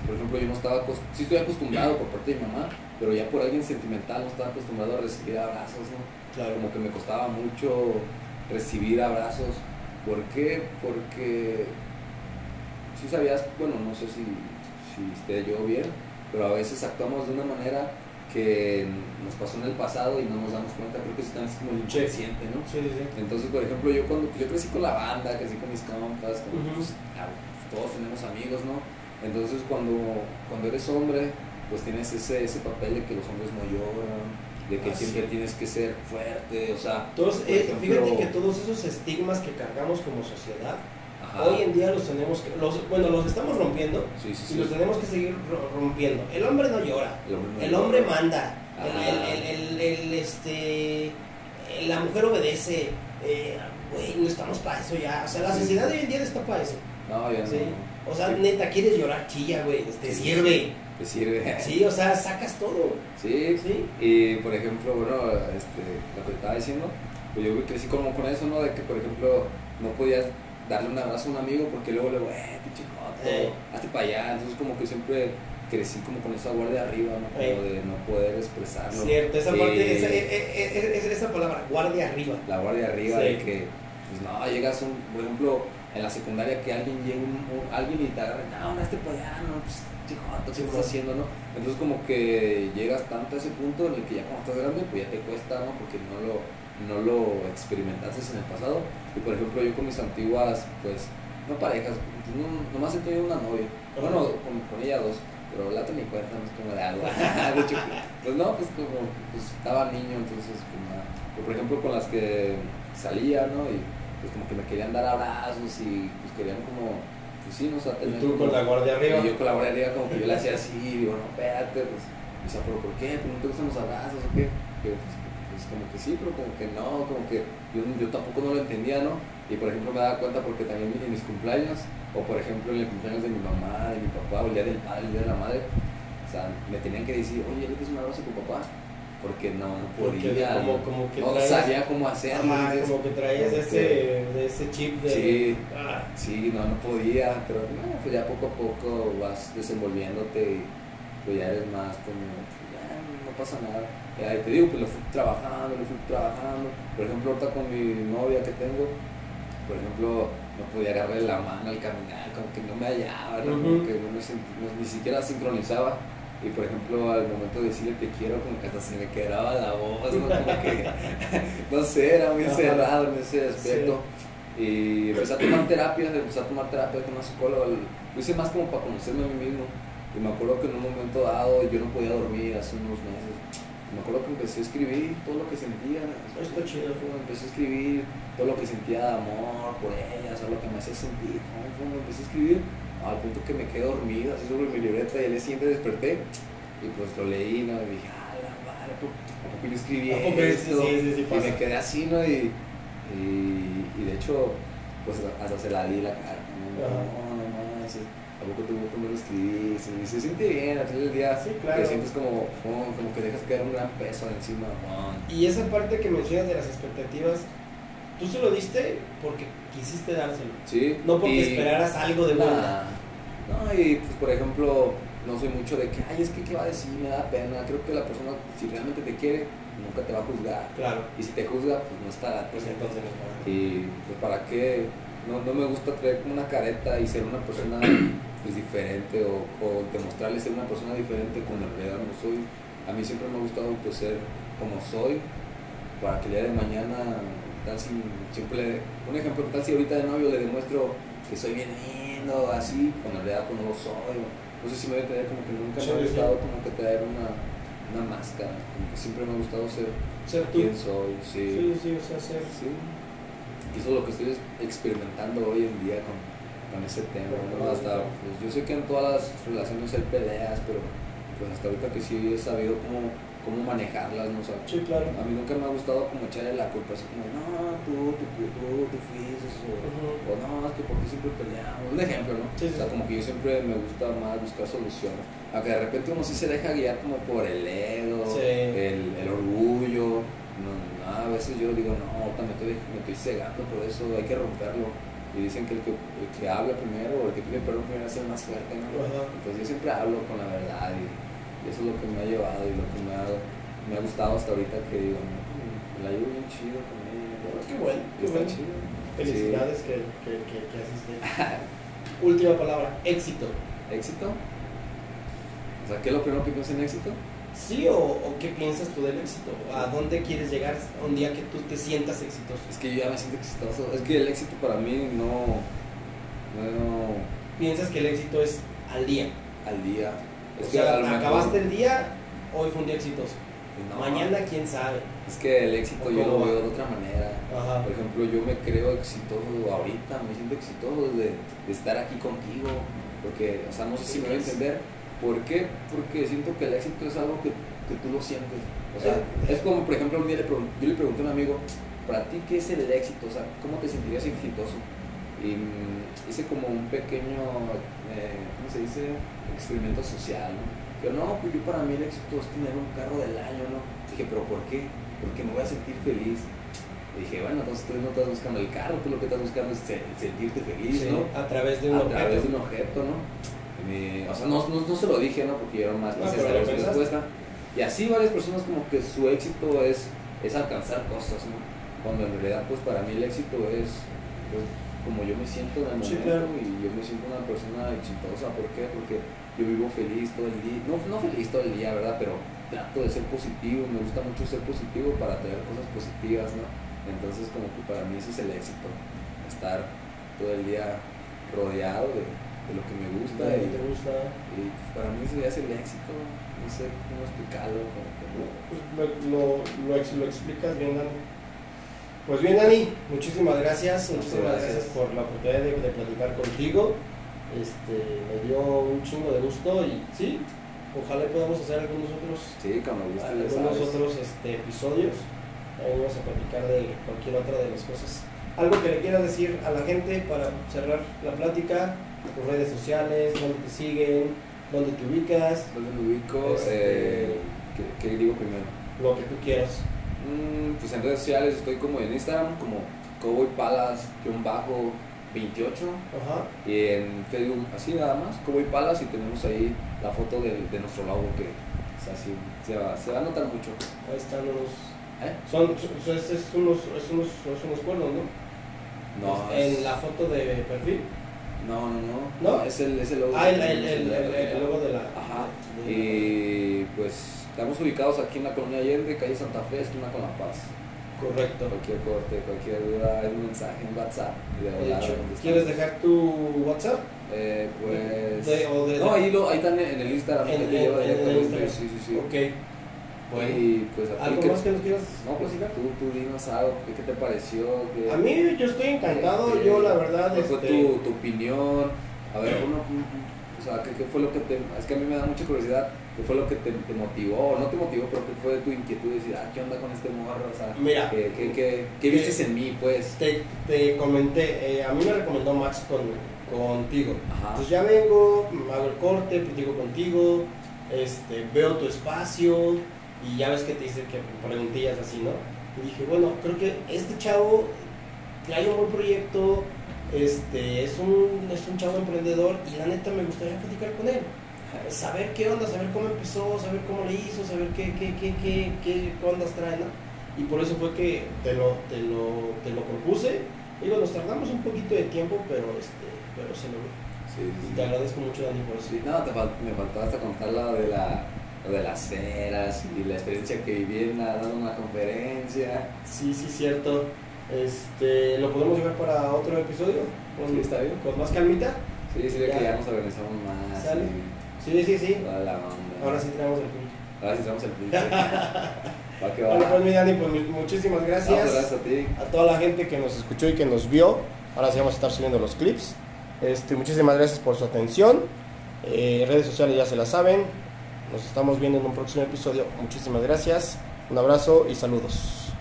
por ejemplo, yo no estaba, sí estoy acostumbrado por parte de mi mamá, pero ya por alguien sentimental no estaba acostumbrado a recibir abrazos, ¿no? Claro. Como que me costaba mucho recibir abrazos. ¿Por qué? Porque si sabías, bueno, no sé si, si esté yo bien, pero a veces actuamos de una manera que nos pasó en el pasado y no nos damos cuenta, creo que eso también es como el inconsciente, ¿no? Sí, sí, sí. Entonces, por ejemplo, yo cuando yo crecí con la banda, crecí con mis compas, con- pues, ah, pues, todos tenemos amigos, ¿no? Entonces cuando, cuando eres hombre, pues tienes ese, ese papel de que los hombres no lloran, de que Ah, siempre sí. tienes que ser fuerte, o sea... Todos, por eh, ejemplo- fíjate que todos esos estigmas que cargamos como sociedad, Ajá. hoy en día los tenemos que, los, bueno, los estamos rompiendo Sí, sí, y los tenemos que seguir ro- rompiendo. El hombre no llora, El hombre, no el llora. hombre manda, el, el- el- este, la mujer obedece. eh, Güey, no estamos para eso ya. O sea, la sociedad de hoy en día no está para eso. No, ya Sí. no. O sea, neta, quieres llorar, chilla, güey. Te sirve. Te sirve. Sí, o sea, sacas todo. Sí, Sí. Y por ejemplo, bueno, este, lo que estaba diciendo, pues yo crecí como con eso, ¿no? De que, por ejemplo, no podías darle un abrazo a un amigo porque luego le eh, pinche Eh. hazte para allá. Entonces, como que siempre crecí como con esa guardia arriba, ¿no? Como Eh. de no poder expresarlo. Cierto, esa parte, esa, eh, eh, eh, esa, esa palabra, guardia arriba. La guardia arriba Sí. de que, pues no, llegas, un, por ejemplo, en la secundaria que alguien llega, un, alguien y te agarra, no, hazte para allá, no, pues, pinche joto, ¿qué estás haciendo, no? Entonces, como que llegas tanto a ese punto en el que ya cuando estás grande, pues ya te cuesta, ¿no? Porque no lo, no lo experimentaste en el pasado. Y por ejemplo, yo con mis antiguas, pues, no parejas, pues, no, nomás he tenido una novia. Bueno, con, con ella dos, pero la ni cuenta, no es como de algo. <laughs> de hecho, pues no, pues como, pues estaba niño, entonces, pues nada. Pero, por ejemplo, con las que salía, ¿no? Y pues como que me querían dar abrazos y pues querían como, pues sí, no Y tener tú con como- la guardia arriba. y yo con la guardia arriba como que yo le hacía así, digo, no, espérate, pues, o sea, pero ¿por qué? ¿Pero no te gustan los abrazos o qué? Digo, pues, como que sí, pero como que no, como que yo, yo tampoco no lo entendía, ¿no? Y por ejemplo me daba cuenta porque también en mis cumpleaños, o por ejemplo en el cumpleaños de mi mamá, de mi papá, o el día del padre, el día de la madre, o sea, me tenían que decir, oye, ¿le das un abrazo a tu papá? Porque no, no podía, como- que no traes- sabía cómo hacerlo. Como que traías como ese, de ese chip de. Sí. Ah, Sí, no, no podía, pero no, pues ya poco a poco vas desenvolviéndote y pues ya eres más como, ya no pasa nada. Ya te digo, pues lo fui trabajando, lo fui trabajando. Por ejemplo, ahorita con mi novia que tengo, por ejemplo, no podía agarrarle la mano al caminar, como que no me hallaba, ¿no? Como Ujú. que no me sent- no- ni siquiera sincronizaba. Y por ejemplo, al momento de decirle te quiero, como que hasta se me quebraba la voz, ¿no? Como que, <laughs> <laughs> no sé, era muy Ajá. cerrado en ese aspecto. Y empecé a tomar terapia, empecé a tomar terapia con una psicóloga. Lo hice más como para conocerme a mí mismo. Y me acuerdo que en un momento dado yo no podía dormir hace unos meses. Me acuerdo que empecé a escribir todo lo que sentía. Está chido. Empecé a escribir todo lo que sentía de amor por ellas, o lo que me hacía sentir. Fum, Empecé a escribir al punto que me quedé dormido, así sobre mi libreta. Y al día siguiente desperté y pues lo leí, ¿no? Y dije, ah, la madre, ¿a poco yo escribí esto? Sí, sí, sí, y me quedé así, ¿no? Y, y, y de hecho, pues hasta se la di la carta. ¿no? Ajá. No, no manches, ¿a poco me lo escribí? Y se siente bien, al final del día Sí, claro. te sientes como, fum, como que dejas caer un gran peso encima. fum. Y esa parte que mencionas de las expectativas, tú se lo diste porque quisiste dárselo. Sí. No porque y- esperaras algo de. Nah. No, y pues por ejemplo, no soy mucho de que, ay, es que qué va a decir, me da pena. Creo que la persona, si realmente te quiere, nunca te va a juzgar. Claro. Y si te juzga, pues no está. Pues entonces no. Y pues para qué, no, no me gusta traer como una careta y ser una persona <clears throat> pues diferente o, o demostrarle ser una persona diferente cuando en realidad no soy. A mí siempre me ha gustado pues ser como soy para que el día de mañana, tal si siempre, un ejemplo, tal si ahorita de novio le demuestro que soy bien lindo, así, cuando en realidad pues, no lo soy. No sé si me voy a tener como que nunca Sí, me ha sí. gustado como que traer una, una máscara, como que siempre me ha gustado ser Ser tú. quien soy, Sí, sí, o sea, ser. Sí. Y eso es lo que estoy experimentando hoy en día con, con ese tema. ¿no? Hasta, pues, yo sé que en todas las relaciones hay peleas, pero pues hasta ahorita que sí he sabido cómo, cómo manejarlas, ¿no? O sea, Sí, claro. a mí nunca me ha gustado como echarle la culpa, así como, no, tú, tú, tú, tú, fuiste, o, o no, es que por ti siempre peleamos. Un ejemplo, ¿no? Sí, sí, o sea, como que yo siempre me gusta más buscar soluciones. Aunque de repente uno sí se deja guiar como por el ego, el, el orgullo. No, no, a veces yo digo, no, me estoy, me estoy cegando por eso, hay que romperlo. Y dicen que el que, el que habla primero o el que pide perdón primero es el más fuerte, ¿no? Ajá. Entonces yo siempre hablo con la verdad y, y eso es lo que me ha llevado y lo que me ha, me ha gustado hasta ahorita que digo, no, pues, me la llevo bien chido con ella. Qué bueno, qué está bueno. chido. Felicidades que, que, que, que bien. <laughs> Última palabra, éxito. ¿Éxito? O sea, ¿qué es lo primero que piensas en éxito? ¿Sí o, o qué piensas tú del éxito? ¿A dónde quieres llegar un día que tú te sientas exitoso? Es que yo ya me siento exitoso. Es que el éxito para mí no. No. ¿Piensas que el éxito es al día. al día. Es o que sea, mejor- acabaste el día, hoy fue un día exitoso. No, Mañana, quién sabe. Es que el éxito yo ¿Cómo lo veo de otra manera. Ajá. Por ejemplo, yo me creo exitoso ahorita, me siento exitoso de, de estar aquí contigo, porque, o sea, no sé si me voy a entender. ¿Por qué? Porque siento que el éxito es algo que, que tú lo sientes. O sea, es como, por ejemplo, un día le yo le pregunté a un amigo, para ti, ¿qué es el éxito? O sea, ¿cómo te sentirías exitoso? Y mm, hice como un pequeño, eh, ¿cómo se dice? Experimento social, ¿no? No, pues yo para mí el éxito es tener un carro del año, ¿no? Dije, ¿pero por qué? Porque me voy a sentir feliz. Y dije, bueno, entonces tú no estás buscando el carro, tú lo que estás buscando es se- sentirte feliz, Sí, ¿no? a través de un a través de objeto. un objeto, ¿no? Me- o sea, no, no, no se lo dije, ¿no? Porque yo era más No, su pensaste. respuesta. Y así varias personas como que su éxito es, es alcanzar cosas, ¿no? Cuando en realidad, pues para mí el éxito es, pues, como yo me siento en el Sí, momento claro. y yo me siento una persona exitosa. ¿Por qué? Porque yo vivo feliz todo el día. No, no feliz todo el día, ¿verdad? Pero trato de ser positivo. Me gusta mucho ser positivo para tener cosas positivas, ¿no? Entonces como que para mí ese es el éxito. Estar todo el día rodeado de, de lo que me gusta ¿Te y, gusta? y para mí ese es el éxito. No sé cómo explicarlo. como que- Pues lo, lo, lo explicas bien, Dani. Pues bien, Dani, muchísimas gracias. Muchísimas gracias. gracias por la oportunidad de, de platicar contigo. Este, me dio un chingo de gusto y sí, ojalá podamos hacer algunos otros, Sí, ya algunos otros este, episodios. Ahí vamos a platicar de cualquier otra de las cosas. Algo que le quieras decir a la gente para cerrar la plática, tus redes sociales, dónde te siguen, dónde te ubicas, ¿Dónde me ubico? Este- Eh, ¿qué, qué digo primero? lo que tú quieras. Mm, pues en redes sociales estoy como en Instagram, como Cowboy Palas, bajo 28. Ajá. Y en Facebook, así nada más, Cowboy Palas y tenemos ahí la foto de, de nuestro logo que es así, se va, se va a notar mucho. Ahí están unos. ¿Eh? Son, son- es, es unos, es unos, es unos cuernos, ¿no? No, En la foto de perfil. No, no, no, ¿No? es el, es el logo. Ah, el, logo de la. Ajá. Y pues estamos ubicados aquí en la colonia Allende, calle Santa Fe, esquina con La Paz. Correcto. Cualquier corte, cualquier duda, hay un mensaje en WhatsApp. de De hecho. ¿quieres dejar tu WhatsApp? Eh, pues. De- o de- no, ahí, lo, ahí están en el Instagram. En- que en- lleva en el. Instagram. Sí, sí, sí. Ok. Bueno. Y pues a ¿Algo que- más que nos quieras? No, pues platicar? tú, tú dinos algo. ¿Qué, te pareció? ¿Qué, A mí yo estoy encantado, qué- yo la verdad. ¿Cuál fue este, tu, tu opinión? A ver, uno, o sea, ¿qué, qué fue lo que te. Es que a mí me da mucha curiosidad. ¿Qué fue lo que te, te motivó? No te motivó, pero ¿qué fue tu inquietud de decir, ah, ¿qué onda con este morro? O sea, Mira. ¿qué, qué, qué, qué Que- viste en mí, pues? Te, te comenté, eh, a mí me recomendó Max con, contigo. Ajá. Entonces ya vengo, hago el corte, platico contigo, este, veo tu espacio y ya ves que te hice que preguntillas así, ¿no? Y dije, bueno, creo que este chavo trae un buen proyecto, este, es un, es un chavo emprendedor y la neta me gustaría platicar con él. Saber qué onda, saber cómo empezó, saber cómo le hizo, saber qué, qué, qué, qué, qué, ondas trae, ¿no? Y por eso fue que te lo, te lo, te lo propuse. Digo, nos tardamos un poquito de tiempo, pero, este, pero se logró. Sí, sí, Y te agradezco mucho, Dani, por eso. Sí, no, te me faltó hasta contar la de, la, lo de las ceras y la experiencia que viví en la, dando una conferencia. Sí, sí, cierto. Este, ¿Lo podemos llevar para otro episodio? Con, Sí, está bien. Con más calmita. Sí, sí, Ya. que ya nos organizamos más. Sale. Sí, sí, sí. Toda la onda. Ahora sí tenemos el punto. Ahora sí tenemos el punto. <laughs> Va que va. Bueno, pues mi Dani, pues mu- muchísimas No, gracias. pues, gracias a ti. a toda la gente que nos escuchó y que nos vio. Ahora sí vamos a estar subiendo los clips. Este, muchísimas gracias por su atención. Eh, redes sociales ya se la saben. Nos estamos viendo en un próximo episodio. Muchísimas gracias. Un abrazo y saludos.